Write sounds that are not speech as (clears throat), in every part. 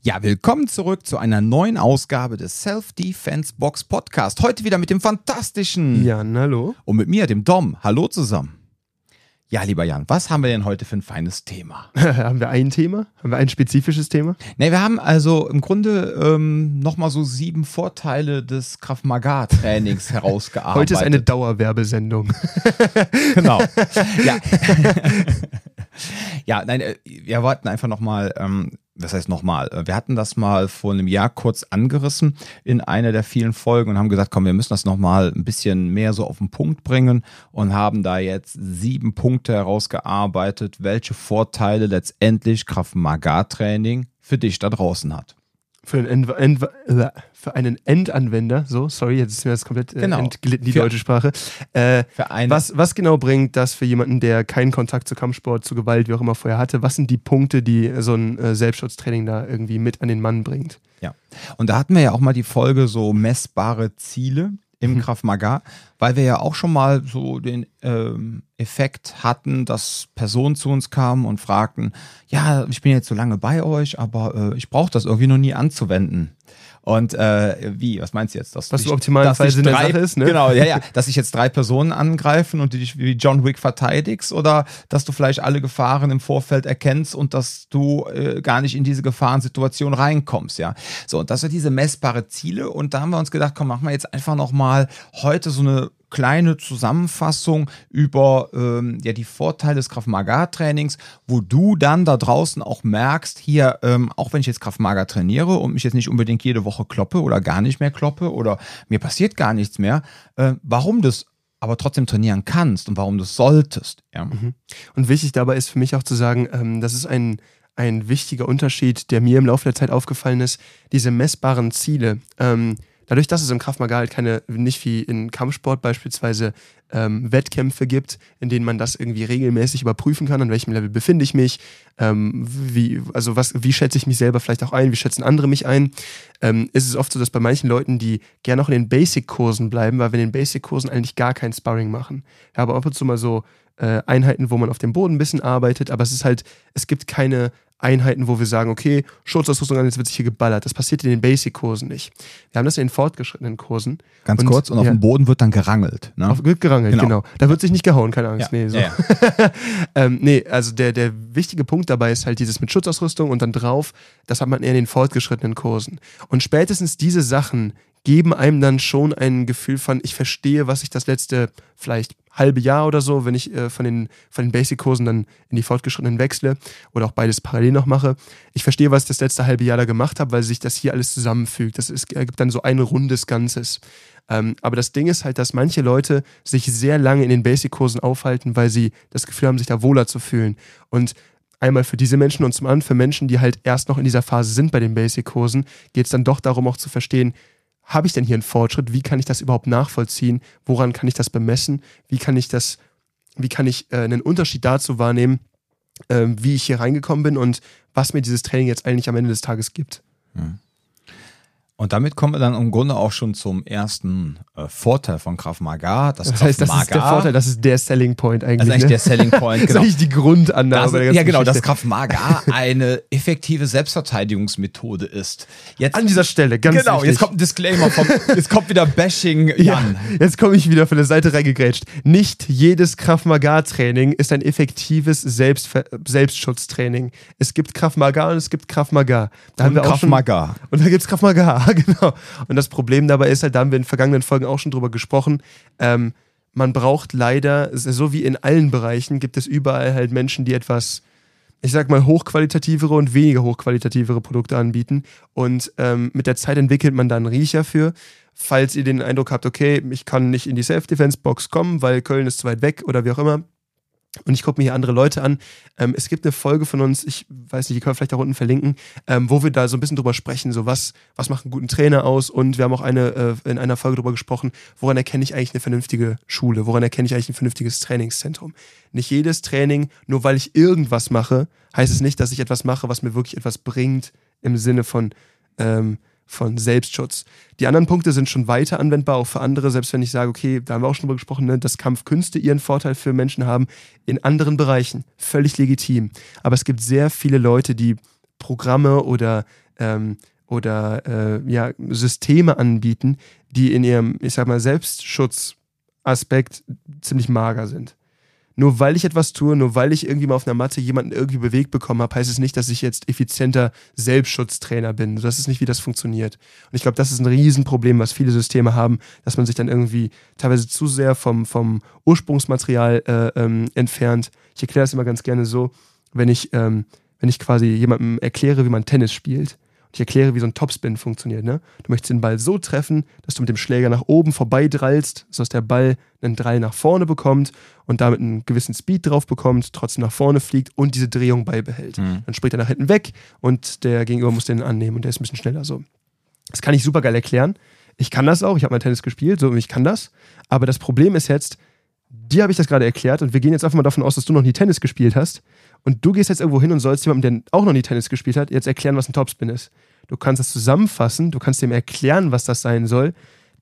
Ja, willkommen zurück zu einer neuen Ausgabe des Self-Defense Box Podcast. Heute wieder mit dem fantastischen Jan, hallo. und mit mir, dem Dom. Hallo zusammen. Ja, lieber Jan, was haben wir denn heute für ein feines Thema? (laughs) haben wir ein Thema? Haben wir ein spezifisches Thema? Ne, wir haben also im Grunde ähm, nochmal so sieben Vorteile des Krav Maga Trainings (laughs) herausgearbeitet. Heute ist eine Dauerwerbesendung. (laughs) genau. Ja. ja, nein, äh, wir wollten einfach nochmal, ähm, was heißt nochmal? Wir hatten das mal vor einem Jahr kurz angerissen in einer der vielen Folgen und haben gesagt, komm, wir müssen das nochmal ein bisschen mehr so auf den Punkt bringen und haben da jetzt sieben Punkte herausgearbeitet, welche Vorteile letztendlich Kraft Maga Training für dich da draußen hat. Für einen, End, End, für einen Endanwender, so, sorry, jetzt ist mir das komplett äh, Genau. entglitten, die Für- deutsche Sprache. Äh, was, was genau bringt das für jemanden, der keinen Kontakt zu Kampfsport, zu Gewalt, wie auch immer vorher hatte? Was sind die Punkte, die so ein äh, Selbstschutztraining da irgendwie mit an den Mann bringt? Ja. Und da hatten wir ja auch mal die Folge so messbare Ziele im Mhm. Krav Maga, weil wir ja auch schon mal so den ähm, Effekt hatten, dass Personen zu uns kamen und fragten, ja, ich bin jetzt so lange bei euch, aber äh, ich brauche das irgendwie noch nie anzuwenden. Und äh, wie, was meinst du jetzt? Dass Was im optimalen dass Sinn drei, Sache ist, ne? Genau, ja, ja. (laughs) Dass sich jetzt drei Personen angreifen und dich wie John Wick verteidigst oder dass du vielleicht alle Gefahren im Vorfeld erkennst und dass du äh, gar nicht in diese Gefahrensituation reinkommst, ja. So, und das sind diese messbare Ziele und da haben wir uns gedacht, komm, machen wir jetzt einfach nochmal heute so eine kleine Zusammenfassung über ähm, ja, die Vorteile des Krav Maga Trainings, wo du dann da draußen auch merkst, hier, ähm, auch wenn ich jetzt Krav Maga trainiere und mich jetzt nicht unbedingt jede Woche kloppe oder gar nicht mehr kloppe oder mir passiert gar nichts mehr, äh, warum das aber trotzdem trainieren kannst und warum du es solltest. Ja. Und wichtig dabei ist für mich auch zu sagen, ähm, das ist ein, ein wichtiger Unterschied, der mir im Laufe der Zeit aufgefallen ist, diese messbaren Ziele. Ähm, dadurch, dass es im Maga halt keine, nicht wie in Kampfsport beispielsweise ähm, Wettkämpfe gibt, in denen man das irgendwie regelmäßig überprüfen kann, an welchem Level befinde ich mich, ähm, wie, also was, wie schätze ich mich selber vielleicht auch ein, wie schätzen andere mich ein, ähm, ist es oft so, dass bei manchen Leuten, die gerne auch in den Basic-Kursen bleiben, weil wir in den Basic-Kursen eigentlich gar kein Sparring machen. Ja, aber ab und zu mal so äh, Einheiten, wo man auf dem Boden ein bisschen arbeitet, aber es ist halt, es gibt keine Einheiten, wo wir sagen, okay, Schutzausrüstung an, jetzt wird sich hier geballert. Das passiert in den Basic-Kursen nicht. Wir haben das in den fortgeschrittenen Kursen. Ganz Und- kurz, und auf ja. dem Boden wird dann gerangelt. Ne? Auf, wird gerangelt, Genau. genau. Da wird sich nicht gehauen, keine Angst. ja. Nee, so. ja, ja. (laughs) ähm, nee, also der, der wichtige Punkt dabei ist halt dieses mit Schutzausrüstung und dann drauf, das hat man eher in den fortgeschrittenen Kursen. Und spätestens diese Sachen geben einem dann schon ein Gefühl von, ich verstehe, was ich das letzte vielleicht halbe Jahr oder so, wenn ich äh, von den, von den Basic-Kursen dann in die fortgeschrittenen wechsle oder auch beides parallel noch mache. Ich verstehe, was ich das letzte halbe Jahr da gemacht habe, weil sich das hier alles zusammenfügt. Das ist, ergibt dann so ein rundes Ganzes. Ähm, aber das Ding ist halt, dass manche Leute sich sehr lange in den Basic-Kursen aufhalten, weil sie das Gefühl haben, sich da wohler zu fühlen. Und einmal für diese Menschen und zum anderen für Menschen, die halt erst noch in dieser Phase sind bei den Basic-Kursen, geht es dann doch darum, auch zu verstehen, habe ich denn hier einen Fortschritt? Wie kann ich das überhaupt nachvollziehen? Woran kann ich das bemessen? Wie kann ich das, wie kann ich äh, einen Unterschied dazu wahrnehmen, ähm, wie ich hier reingekommen bin und was mir dieses Training jetzt eigentlich am Ende des Tages gibt? Und damit kommen wir dann im Grunde auch schon zum ersten äh, Vorteil von Krav Maga. Das, Das heißt, das Krav ist der Vorteil, das ist der Selling Point eigentlich. Das ist eigentlich ne? der Selling Point, (laughs) Das ist genau. eigentlich die Grundannahme. Das, ja, genau, dass. Krav Maga eine effektive Selbstverteidigungsmethode ist. Jetzt, An dieser Stelle, ganz Genau, wichtig. jetzt kommt ein Disclaimer vom, jetzt kommt wieder Bashing (laughs) Ja, Jan. jetzt komme ich wieder von der Seite reingegrätscht. Nicht jedes Krav Maga Training ist ein effektives Selbstver Selbstschutztraining. Es gibt Krav Maga und es gibt Krav Maga. Da haben Und wir auch Krav schon Maga. Und da gibt es Krav Maga, (laughs) genau. Und das Problem dabei ist halt, da haben wir in vergangenen Folgen auch schon drüber gesprochen, ähm, man braucht leider, so wie in allen Bereichen, gibt es überall halt Menschen, die etwas, ich sag mal, hochqualitativere und weniger hochqualitativere Produkte anbieten. Und ähm, mit der Zeit entwickelt man da einen Riecher für. Falls ihr den Eindruck habt, okay, ich kann nicht in die Self-Defense-Box kommen, weil Köln ist zu weit weg oder wie auch immer, und ich gucke mir hier andere Leute an. Ähm, es gibt eine Folge von uns, ich weiß nicht, die können wir vielleicht da unten verlinken, ähm, wo wir da so ein bisschen drüber sprechen, so was, was macht einen guten Trainer aus und wir haben auch eine, äh, in einer Folge drüber gesprochen, woran erkenne ich eigentlich eine vernünftige Schule, woran erkenne ich eigentlich ein vernünftiges Trainingszentrum. Nicht jedes Training, nur weil ich irgendwas mache, heißt es nicht, dass ich etwas mache, was mir wirklich etwas bringt im Sinne von, ähm, von Selbstschutz. Die anderen Punkte sind schon weiter anwendbar, auch für andere, selbst wenn ich sage, okay, da haben wir auch schon drüber gesprochen, ne, dass Kampfkünste ihren Vorteil für Menschen haben, in anderen Bereichen. Völlig legitim. Aber es gibt sehr viele Leute, die Programme oder ähm, oder äh, ja, Systeme anbieten, die in ihrem, ich sag mal, Selbstschutzaspekt ziemlich mager sind nur weil ich etwas tue, nur weil ich irgendwie mal auf einer Matte jemanden irgendwie bewegt bekommen habe, heißt es nicht, dass ich jetzt effizienter Selbstschutztrainer bin. Das ist nicht, wie das funktioniert. Und ich glaube, das ist ein Riesenproblem, was viele Systeme haben, dass man sich dann irgendwie teilweise zu sehr vom, vom Ursprungsmaterial äh, ähm, entfernt. Ich erkläre das immer ganz gerne so, wenn ich, ähm, wenn ich quasi jemandem erkläre, wie man Tennis spielt ich erkläre, wie so ein Topspin funktioniert. Ne? Du möchtest den Ball so treffen, dass du mit dem Schläger nach oben vorbei drallst, sodass der Ball einen Drall nach vorne bekommt und damit einen gewissen Speed drauf bekommt, trotzdem nach vorne fliegt und diese Drehung beibehält. Mhm. Dann springt er nach hinten weg und der Gegenüber muss den annehmen und der ist ein bisschen schneller so. Das kann ich super geil erklären. Ich kann das auch, ich habe mal Tennis gespielt, so ich kann das. Aber das Problem ist jetzt, dir habe ich das gerade erklärt und wir gehen jetzt einfach mal davon aus, dass du noch nie Tennis gespielt hast. Und du gehst jetzt irgendwo hin und sollst jemandem, der auch noch nie Tennis gespielt hat, jetzt erklären, was ein Topspin ist. Du kannst das zusammenfassen, du kannst dem erklären, was das sein soll.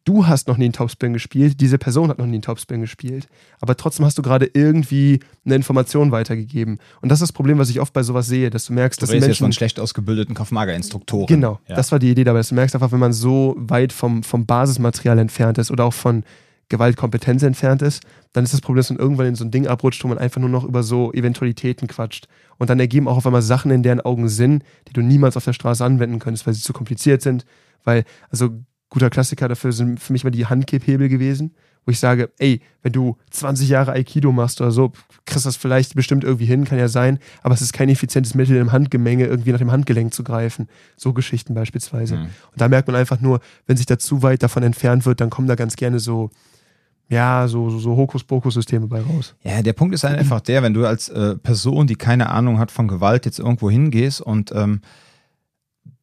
Du hast noch nie einen Topspin gespielt, diese Person hat noch nie einen Topspin gespielt. Aber trotzdem hast du gerade irgendwie eine Information weitergegeben. Und das ist das Problem, was ich oft bei sowas sehe, dass du merkst, du dass die Menschen... jetzt von schlecht ausgebildeten Kaufmager-Instruktoren. Genau, ja. das war die Idee dabei. Dass du merkst einfach, wenn man so weit vom, vom Basismaterial entfernt ist oder auch von Gewaltkompetenz entfernt ist, dann ist das Problem, dass man irgendwann in so ein Ding abrutscht, wo man einfach nur noch über so Eventualitäten quatscht. Und dann ergeben auch auf einmal Sachen in deren Augen Sinn, die du niemals auf der Straße anwenden könntest, weil sie zu kompliziert sind. Weil, also guter Klassiker dafür sind für mich mal die Handkipphebel gewesen, wo ich sage, ey, wenn du 20 Jahre Aikido machst oder so, kriegst du das vielleicht bestimmt irgendwie hin, kann ja sein, aber es ist kein effizientes Mittel im Handgemenge, irgendwie nach dem Handgelenk zu greifen. So Geschichten beispielsweise. Mhm. Und da merkt man einfach nur, wenn sich da zu weit davon entfernt wird, dann kommen da ganz gerne so ja, so, so, so Hokuspokus-Systeme bei raus. Ja, der Punkt ist halt einfach der, wenn du als äh, Person, die keine Ahnung hat von Gewalt, jetzt irgendwo hingehst und ähm,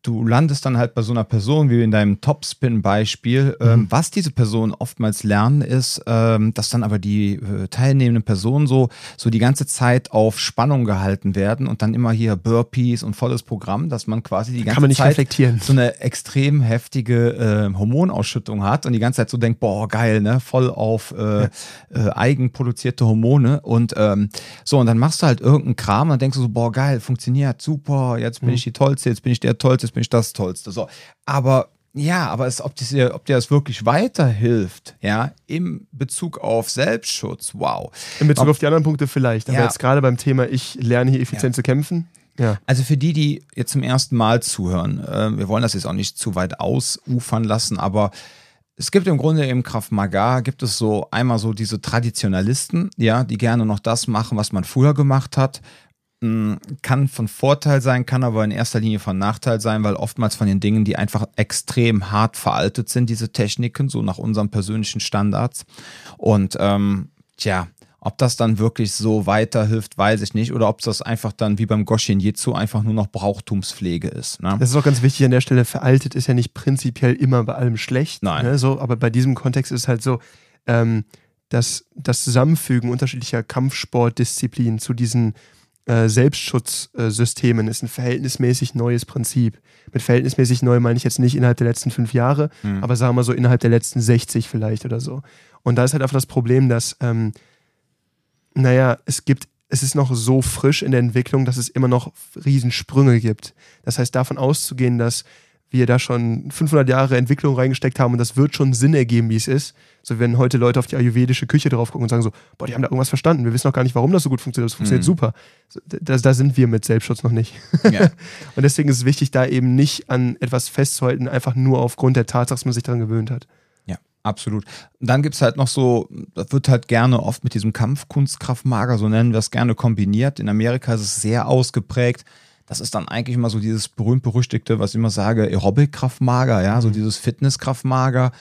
du landest dann halt bei so einer Person, wie in deinem Topspin-Beispiel. Ähm, mhm. was diese Personen oftmals lernen, ist, ähm, dass dann aber die äh, teilnehmenden Personen so, so die ganze Zeit auf Spannung gehalten werden und dann immer hier Burpees und volles Programm, dass man quasi die ganze Zeit so eine extrem heftige äh, Hormonausschüttung hat und die ganze Zeit so denkt, boah, geil, ne? Voll auf äh, ja. äh, eigenproduzierte Hormone. Und ähm, so, und dann machst du halt irgendeinen Kram und denkst du so, boah, geil, funktioniert, super, jetzt bin mhm. ich die Tollste, jetzt bin ich der Tollste, bin ich das Tollste. So. Aber ja, aber es, ob, dir, ob dir das wirklich weiterhilft, ja, im Bezug auf Selbstschutz, wow. In Bezug ob, auf die anderen Punkte vielleicht, aber ja. jetzt gerade beim Thema, ich lerne hier effizient ja. zu kämpfen. Ja. Also für die, die jetzt zum ersten Mal zuhören, äh, wir wollen das jetzt auch nicht zu weit ausufern lassen, aber es gibt im Grunde im Kraft Maga gibt es so einmal so diese Traditionalisten, ja, die gerne noch das machen, was man früher gemacht hat kann von Vorteil sein, kann aber in erster Linie von Nachteil sein, weil oftmals von den Dingen, die einfach extrem hart veraltet sind, diese Techniken, so nach unseren persönlichen Standards. Und ähm, tja, ob das dann wirklich so weiterhilft, weiß ich nicht. Oder ob das einfach dann wie beim Goshin Jitsu einfach nur noch Brauchtumspflege ist. Ne? Das ist auch ganz wichtig an der Stelle. Veraltet ist ja nicht prinzipiell immer bei allem schlecht. Nein. Ne? So, aber bei diesem Kontext ist es halt so, ähm, dass das Zusammenfügen unterschiedlicher Kampfsportdisziplinen zu diesen äh, Selbstschutzsystemen ist ein verhältnismäßig neues Prinzip. Mit verhältnismäßig neu meine ich jetzt nicht innerhalb der letzten fünf Jahre, mhm. aber sagen wir so innerhalb der letzten 60 vielleicht oder so. Und da ist halt einfach das Problem, dass, ähm, naja, es gibt, es ist noch so frisch in der Entwicklung, dass es immer noch Riesensprünge gibt. Das heißt, davon auszugehen, dass wir da schon 500 Jahre Entwicklung reingesteckt haben und das wird schon Sinn ergeben, wie es ist. So, wenn heute Leute auf die ayurvedische Küche drauf gucken und sagen so, boah, die haben da irgendwas verstanden, wir wissen noch gar nicht, warum das so gut funktioniert, das funktioniert mhm. super. Da, da, sind wir mit Selbstschutz noch nicht. Ja. (laughs) und deswegen ist es wichtig, da eben nicht an etwas festzuhalten, einfach nur aufgrund der Tatsache, dass man sich daran gewöhnt hat. Ja, absolut. Und dann gibt es halt noch so, das wird halt gerne oft mit diesem Kampfkunstkraftmager, so nennen wir es gerne, kombiniert. In Amerika ist es sehr ausgeprägt das ist dann eigentlich immer so dieses berühmt-berüchtigte, was ich immer sage, Aerobic-Kraftmager, ja, so mhm. dieses Fitness-Kraftmager.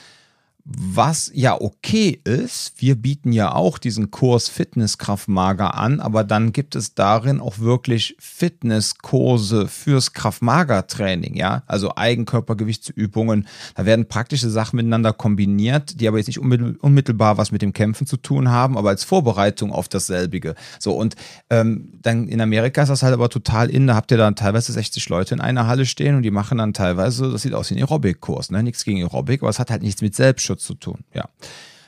Was ja okay ist, wir bieten ja auch diesen Kurs Fitnesskraftmager an, aber dann gibt es darin auch wirklich Fitnesskurse fürs Kraftmager-Training, ja, also Eigenkörpergewichtsübungen. Da werden praktische Sachen miteinander kombiniert, die aber jetzt nicht unmittelbar was mit dem Kämpfen zu tun haben, aber als Vorbereitung auf dasselbige. So und ähm, dann in Amerika ist das halt aber total in, da habt ihr dann teilweise 60 Leute in einer Halle stehen und die machen dann teilweise, das sieht aus wie ein Aerobic-Kurs, ne, nichts gegen Aerobic, aber es hat halt nichts mit Selbstschutz Selbstschutz zu tun. Ja.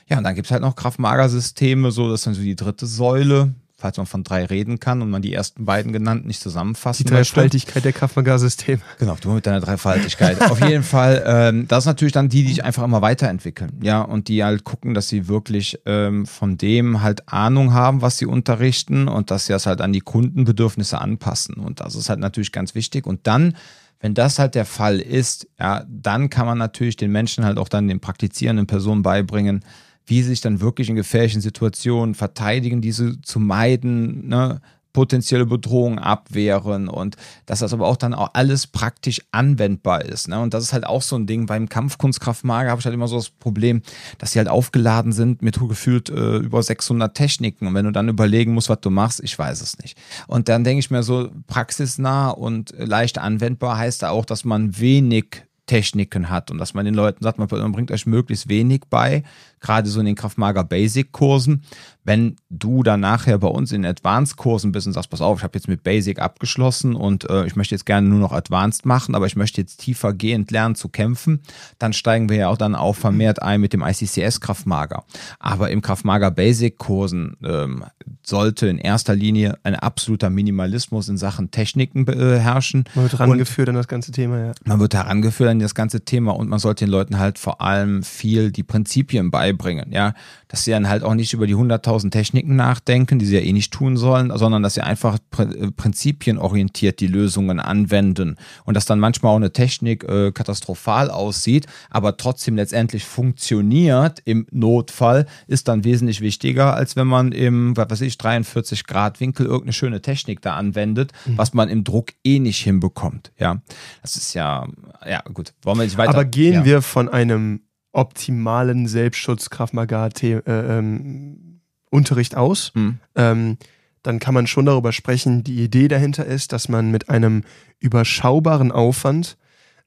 Ja, und dann gibt es halt noch Kraftmagersysteme, so das ist dann so die dritte Säule. falls man von drei reden kann und man die ersten beiden genannten nicht zusammenfassen Die Dreifaltigkeit der Kraftmagar-Systeme. Genau, du mit deiner Dreifaltigkeit. Auf jeden Fall, ähm, das ist natürlich dann die, die sich einfach immer weiterentwickeln. Ja, und die halt gucken, dass sie wirklich ähm, von dem halt Ahnung haben, was sie unterrichten und dass sie das halt an die Kundenbedürfnisse anpassen. Und das ist halt natürlich ganz wichtig. Und dann wenn das halt der Fall ist, ja, dann kann man natürlich den Menschen halt auch dann den praktizierenden Personen beibringen, wie sie sich dann wirklich in gefährlichen Situationen verteidigen, diese zu meiden, ne? Potenzielle Bedrohungen abwehren und dass das aber auch dann auch alles praktisch anwendbar ist. Ne? Und das ist halt auch so ein Ding. Beim Kampfkunstkraftmager habe ich halt immer so das Problem, dass sie halt aufgeladen sind mit gefühlt äh, über 600 Techniken. Und wenn du dann überlegen musst, was du machst, ich weiß es nicht. Und dann denke ich mir so, praxisnah und leicht anwendbar heißt da auch, dass man wenig Techniken hat und dass man den Leuten sagt, man bringt euch möglichst wenig bei, gerade so in den Kraftmager Basic Kursen. Wenn du dann nachher bei uns in Advanced Kursen bist und sagst, pass auf, ich habe jetzt mit Basic abgeschlossen und äh, ich möchte jetzt gerne nur noch Advanced machen, aber ich möchte jetzt tiefer gehend lernen zu kämpfen, dann steigen wir ja auch dann auch vermehrt ein mit dem ICCS Kraftmager. Aber im Kraftmager Basic Kursen ähm, sollte in erster Linie ein absoluter Minimalismus in Sachen Techniken äh, herrschen. Man wird herangeführt an das ganze Thema, ja. Man wird herangeführt an das ganze Thema und man sollte den Leuten halt vor allem viel die Prinzipien beibringen, ja, dass sie dann halt auch nicht über die 100.000 Techniken nachdenken, die sie ja eh nicht tun sollen, sondern dass sie einfach äh, prinzipienorientiert die Lösungen anwenden und dass dann manchmal auch eine Technik äh, katastrophal aussieht, aber trotzdem letztendlich funktioniert im Notfall, ist dann wesentlich wichtiger, als wenn man im, was weiß ich, 43 Grad Winkel irgendeine schöne Technik da anwendet, mhm. was man im Druck eh nicht hinbekommt, ja. Das ist ja, ja gut, wollen wir nicht weiter. Aber gehen ja. wir von einem optimalen Selbstschutz Kraftmagar äh, ähm, Unterricht aus, mhm. ähm, dann kann man schon darüber sprechen. Die Idee dahinter ist, dass man mit einem überschaubaren Aufwand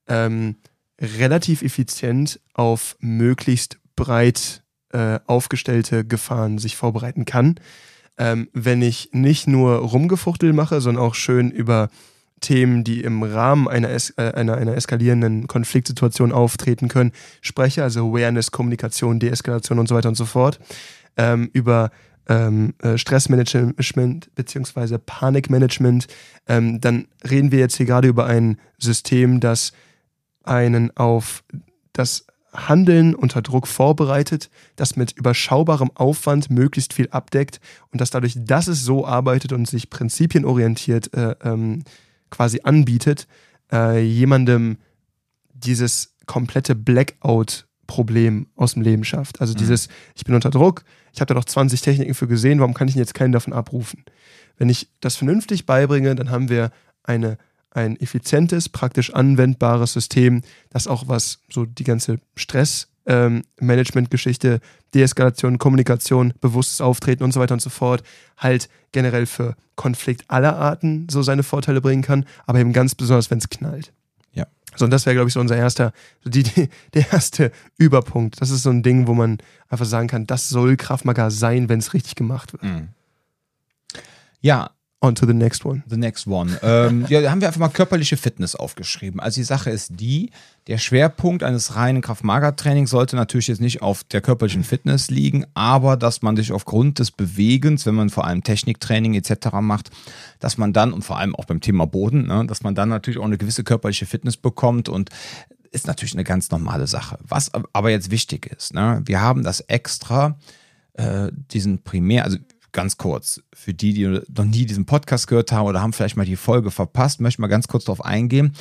ähm, relativ effizient auf möglichst breit äh, aufgestellte Gefahren sich vorbereiten kann. Ähm, wenn ich nicht nur Rumgefuchtel mache, sondern auch schön über Themen, die im Rahmen einer, es äh, einer, einer eskalierenden Konfliktsituation auftreten können, spreche, also Awareness, Kommunikation, Deeskalation und so weiter und so fort, ähm, über ähm, äh, Stressmanagement beziehungsweise Panikmanagement, ähm, dann reden wir jetzt hier gerade über ein System, das einen auf das Handeln unter Druck vorbereitet, das mit überschaubarem Aufwand möglichst viel abdeckt und das dadurch, dass es so arbeitet und sich prinzipienorientiert äh, ähm, quasi anbietet, äh, jemandem dieses komplette Blackout-Problem aus dem Leben schafft. Also mhm. dieses, ich bin unter Druck, ich habe da doch 20 Techniken für gesehen, warum kann ich denn jetzt keinen davon abrufen? Wenn ich das vernünftig beibringe, dann haben wir eine, ein effizientes, praktisch anwendbares System, das auch was so die ganze Stress- ähm, Management-Geschichte, Deeskalation, Kommunikation, bewusstes Auftreten und so weiter und so fort, halt generell für Konflikt aller Arten so seine Vorteile bringen kann, aber eben ganz besonders, wenn es knallt. Ja. So, und das wäre, glaube ich, so unser erster, die, die, (laughs) der erste Überpunkt. Das ist so ein Ding, wo man einfach sagen kann, das soll Kraftmagar sein, wenn es richtig gemacht wird. Mhm. Ja, On to the next one. The next one. ähm, (laughs) ja, da haben wir einfach mal körperliche Fitness aufgeschrieben. Also die Sache ist die, der Schwerpunkt eines reinen Kraft-Mager-Trainings sollte natürlich jetzt nicht auf der körperlichen Fitness liegen, aber dass man sich aufgrund des Bewegens, wenn man vor allem Techniktraining etc. macht, dass man dann, und vor allem auch beim Thema Boden, ne, dass man dann natürlich auch eine gewisse körperliche Fitness bekommt und ist natürlich eine ganz normale Sache. Was aber jetzt wichtig ist, ne, wir haben das extra, äh, diesen Primär, also ganz kurz, für die, die noch nie diesen Podcast gehört haben oder haben vielleicht mal die Folge verpasst, möchte ich mal ganz kurz darauf eingehen.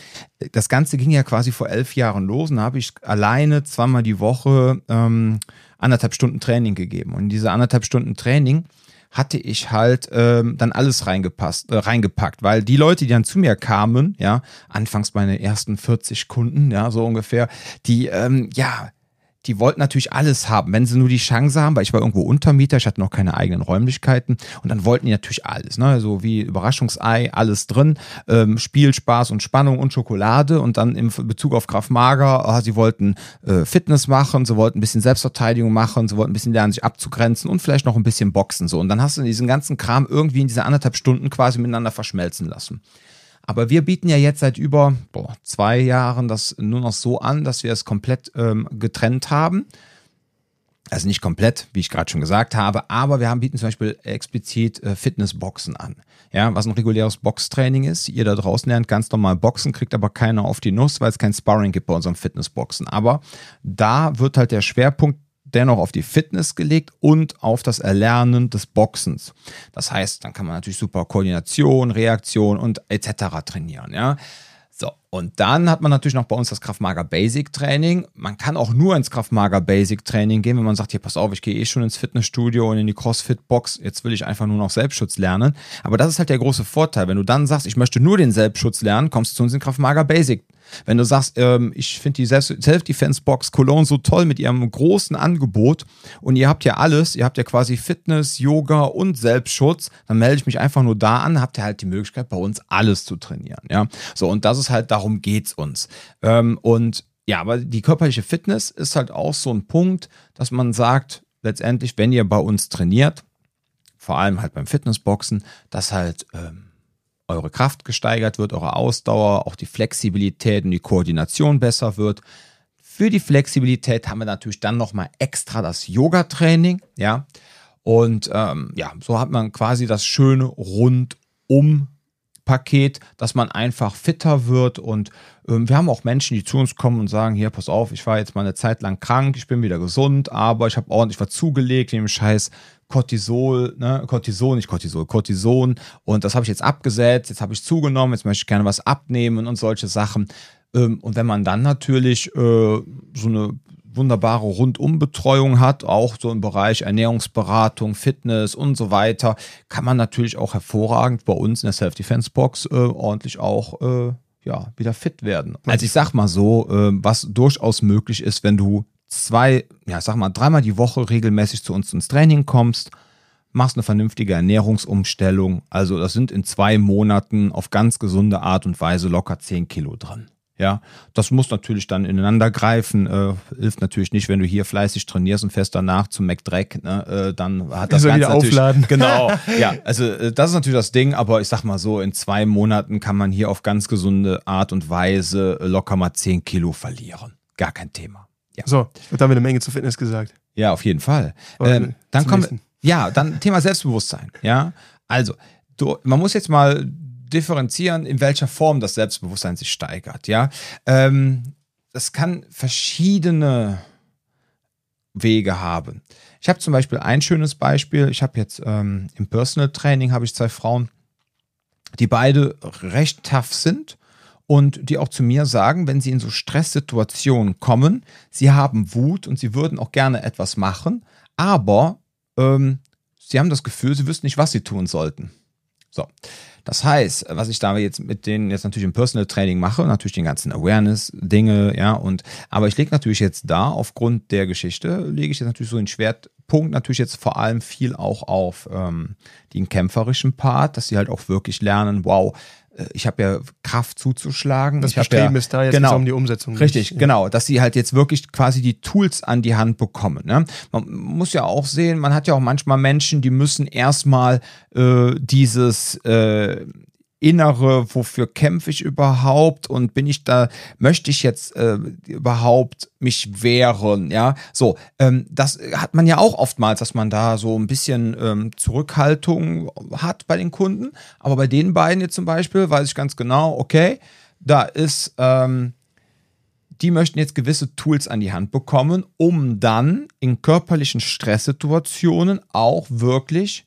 Das Ganze ging ja quasi vor elf Jahren los und da habe ich alleine zweimal die Woche ähm, anderthalb Stunden Training gegeben. Und in diese anderthalb Stunden Training hatte ich halt ähm, dann alles reingepasst, äh, reingepackt, weil die Leute, die dann zu mir kamen, ja, anfangs meine ersten 40 Kunden, ja, so ungefähr, die, ähm, ja, die wollten natürlich alles haben, wenn sie nur die Chance haben, weil ich war irgendwo Untermieter, ich hatte noch keine eigenen Räumlichkeiten und dann wollten die natürlich alles, ne? so wie Überraschungsei, alles drin, ähm, Spiel, Spaß und Spannung und Schokolade und dann im Bezug auf Kraft Mager, oh, sie wollten äh, Fitness machen, sie wollten ein bisschen Selbstverteidigung machen, sie wollten ein bisschen lernen, sich abzugrenzen und vielleicht noch ein bisschen Boxen so und dann hast du diesen ganzen Kram irgendwie in diese anderthalb Stunden quasi miteinander verschmelzen lassen. Aber wir bieten ja jetzt seit über boah, zwei Jahren das nur noch so an, dass wir es komplett ähm, getrennt haben. Also nicht komplett, wie ich gerade schon gesagt habe, aber wir haben bieten zum Beispiel explizit äh, Fitnessboxen an. Ja, was ein reguläres Boxtraining ist. Ihr da draußen lernt ganz normal Boxen, kriegt aber keiner auf die Nuss, weil es kein Sparring gibt bei unserem Fitnessboxen. Aber da wird halt der Schwerpunkt dennoch auf die Fitness gelegt und auf das Erlernen des Boxens. Das heißt, dann kann man natürlich super Koordination, Reaktion und etc. trainieren. Ja. So, und dann hat man natürlich noch bei uns das Kraftmager Basic Training. Man kann auch nur ins Kraftmager Basic Training gehen, wenn man sagt, hier, pass auf, ich gehe eh schon ins Fitnessstudio und in die CrossFit Box, jetzt will ich einfach nur noch Selbstschutz lernen. Aber das ist halt der große Vorteil. Wenn du dann sagst, ich möchte nur den Selbstschutz lernen, kommst du zu uns in Kraftmager Basic wenn du sagst, ähm, ich finde die Self-Defense-Box Cologne so toll mit ihrem großen Angebot und ihr habt ja alles, ihr habt ja quasi Fitness, Yoga und Selbstschutz, dann melde ich mich einfach nur da an, habt ihr halt die Möglichkeit, bei uns alles zu trainieren. Ja, so und das ist halt, darum geht's uns. Ähm, und ja, aber die körperliche Fitness ist halt auch so ein Punkt, dass man sagt, letztendlich, wenn ihr bei uns trainiert, vor allem halt beim Fitnessboxen, dass halt ähm, eure Kraft gesteigert wird, eure Ausdauer, auch die Flexibilität und die Koordination besser wird. Für die Flexibilität haben wir natürlich dann nochmal extra das Yoga-Training, ja. Und ähm, ja, so hat man quasi das schöne rundum Paket, dass man einfach fitter wird. Und ähm, wir haben auch Menschen, die zu uns kommen und sagen: Hier, pass auf, ich war jetzt mal eine Zeit lang krank, ich bin wieder gesund, aber ich habe ordentlich was zugelegt, dem Scheiß Cortisol, ne, Cortison, nicht Cortisol, Cortison. Und das habe ich jetzt abgesetzt, jetzt habe ich zugenommen, jetzt möchte ich gerne was abnehmen und solche Sachen. Ähm, und wenn man dann natürlich äh, so eine wunderbare Rundumbetreuung hat, auch so im Bereich Ernährungsberatung, Fitness und so weiter, kann man natürlich auch hervorragend bei uns in der Self-Defense-Box äh, ordentlich auch äh, ja, wieder fit werden. Also ich sag mal so, äh, was durchaus möglich ist, wenn du zwei, ja, sag mal, dreimal die Woche regelmäßig zu uns ins Training kommst, machst eine vernünftige Ernährungsumstellung. Also das sind in zwei Monaten auf ganz gesunde Art und Weise locker 10 Kilo drin. Ja, das muss natürlich dann ineinander greifen. Äh, hilft natürlich nicht, wenn du hier fleißig trainierst und fährst danach zum McDreck, ne, äh, dann hat das also Ganze wieder aufladen. Genau. (laughs) ja, also äh, das ist natürlich das Ding, aber ich sag mal so, in zwei Monaten kann man hier auf ganz gesunde Art und Weise locker mal 10 Kilo verlieren. Gar kein Thema. Ja. So, da haben wir eine Menge zu Fitness gesagt. Ja, auf jeden Fall. Ähm, dann kommen wir, ja, dann Thema Selbstbewusstsein. Ja, also du, man muss jetzt mal differenzieren, in welcher Form das Selbstbewusstsein sich steigert. Ja, ähm, das kann verschiedene Wege haben. Ich habe zum Beispiel ein schönes Beispiel. Ich habe jetzt ähm, im Personal Training habe ich zwei Frauen, die beide recht tough sind und die auch zu mir sagen, wenn sie in so Stresssituationen kommen, sie haben Wut und sie würden auch gerne etwas machen, aber ähm, sie haben das Gefühl, sie wüssten nicht, was sie tun sollten. So. Das heißt, was ich da jetzt mit denen jetzt natürlich im Personal Training mache, natürlich den ganzen Awareness-Dinge, ja, und aber ich lege natürlich jetzt da, aufgrund der Geschichte, lege ich jetzt natürlich so den Schwerpunkt natürlich jetzt vor allem viel auch auf ähm, den kämpferischen Part, dass sie halt auch wirklich lernen, wow, ich habe ja Kraft zuzuschlagen. Das Bestreben ja, ist da jetzt genau, um die Umsetzung. Richtig, ja. genau, dass sie halt jetzt wirklich quasi die Tools an die Hand bekommen. Ne? Man muss ja auch sehen, man hat ja auch manchmal Menschen, die müssen erstmal äh, dieses äh, Innere, wofür kämpfe ich überhaupt und bin ich da, möchte ich jetzt äh, überhaupt mich wehren, ja, so, ähm, das hat man ja auch oftmals, dass man da so ein bisschen ähm, Zurückhaltung hat bei den Kunden, aber bei den beiden jetzt zum Beispiel weiß ich ganz genau, okay, da ist, ähm, die möchten jetzt gewisse Tools an die Hand bekommen, um dann in körperlichen Stresssituationen auch wirklich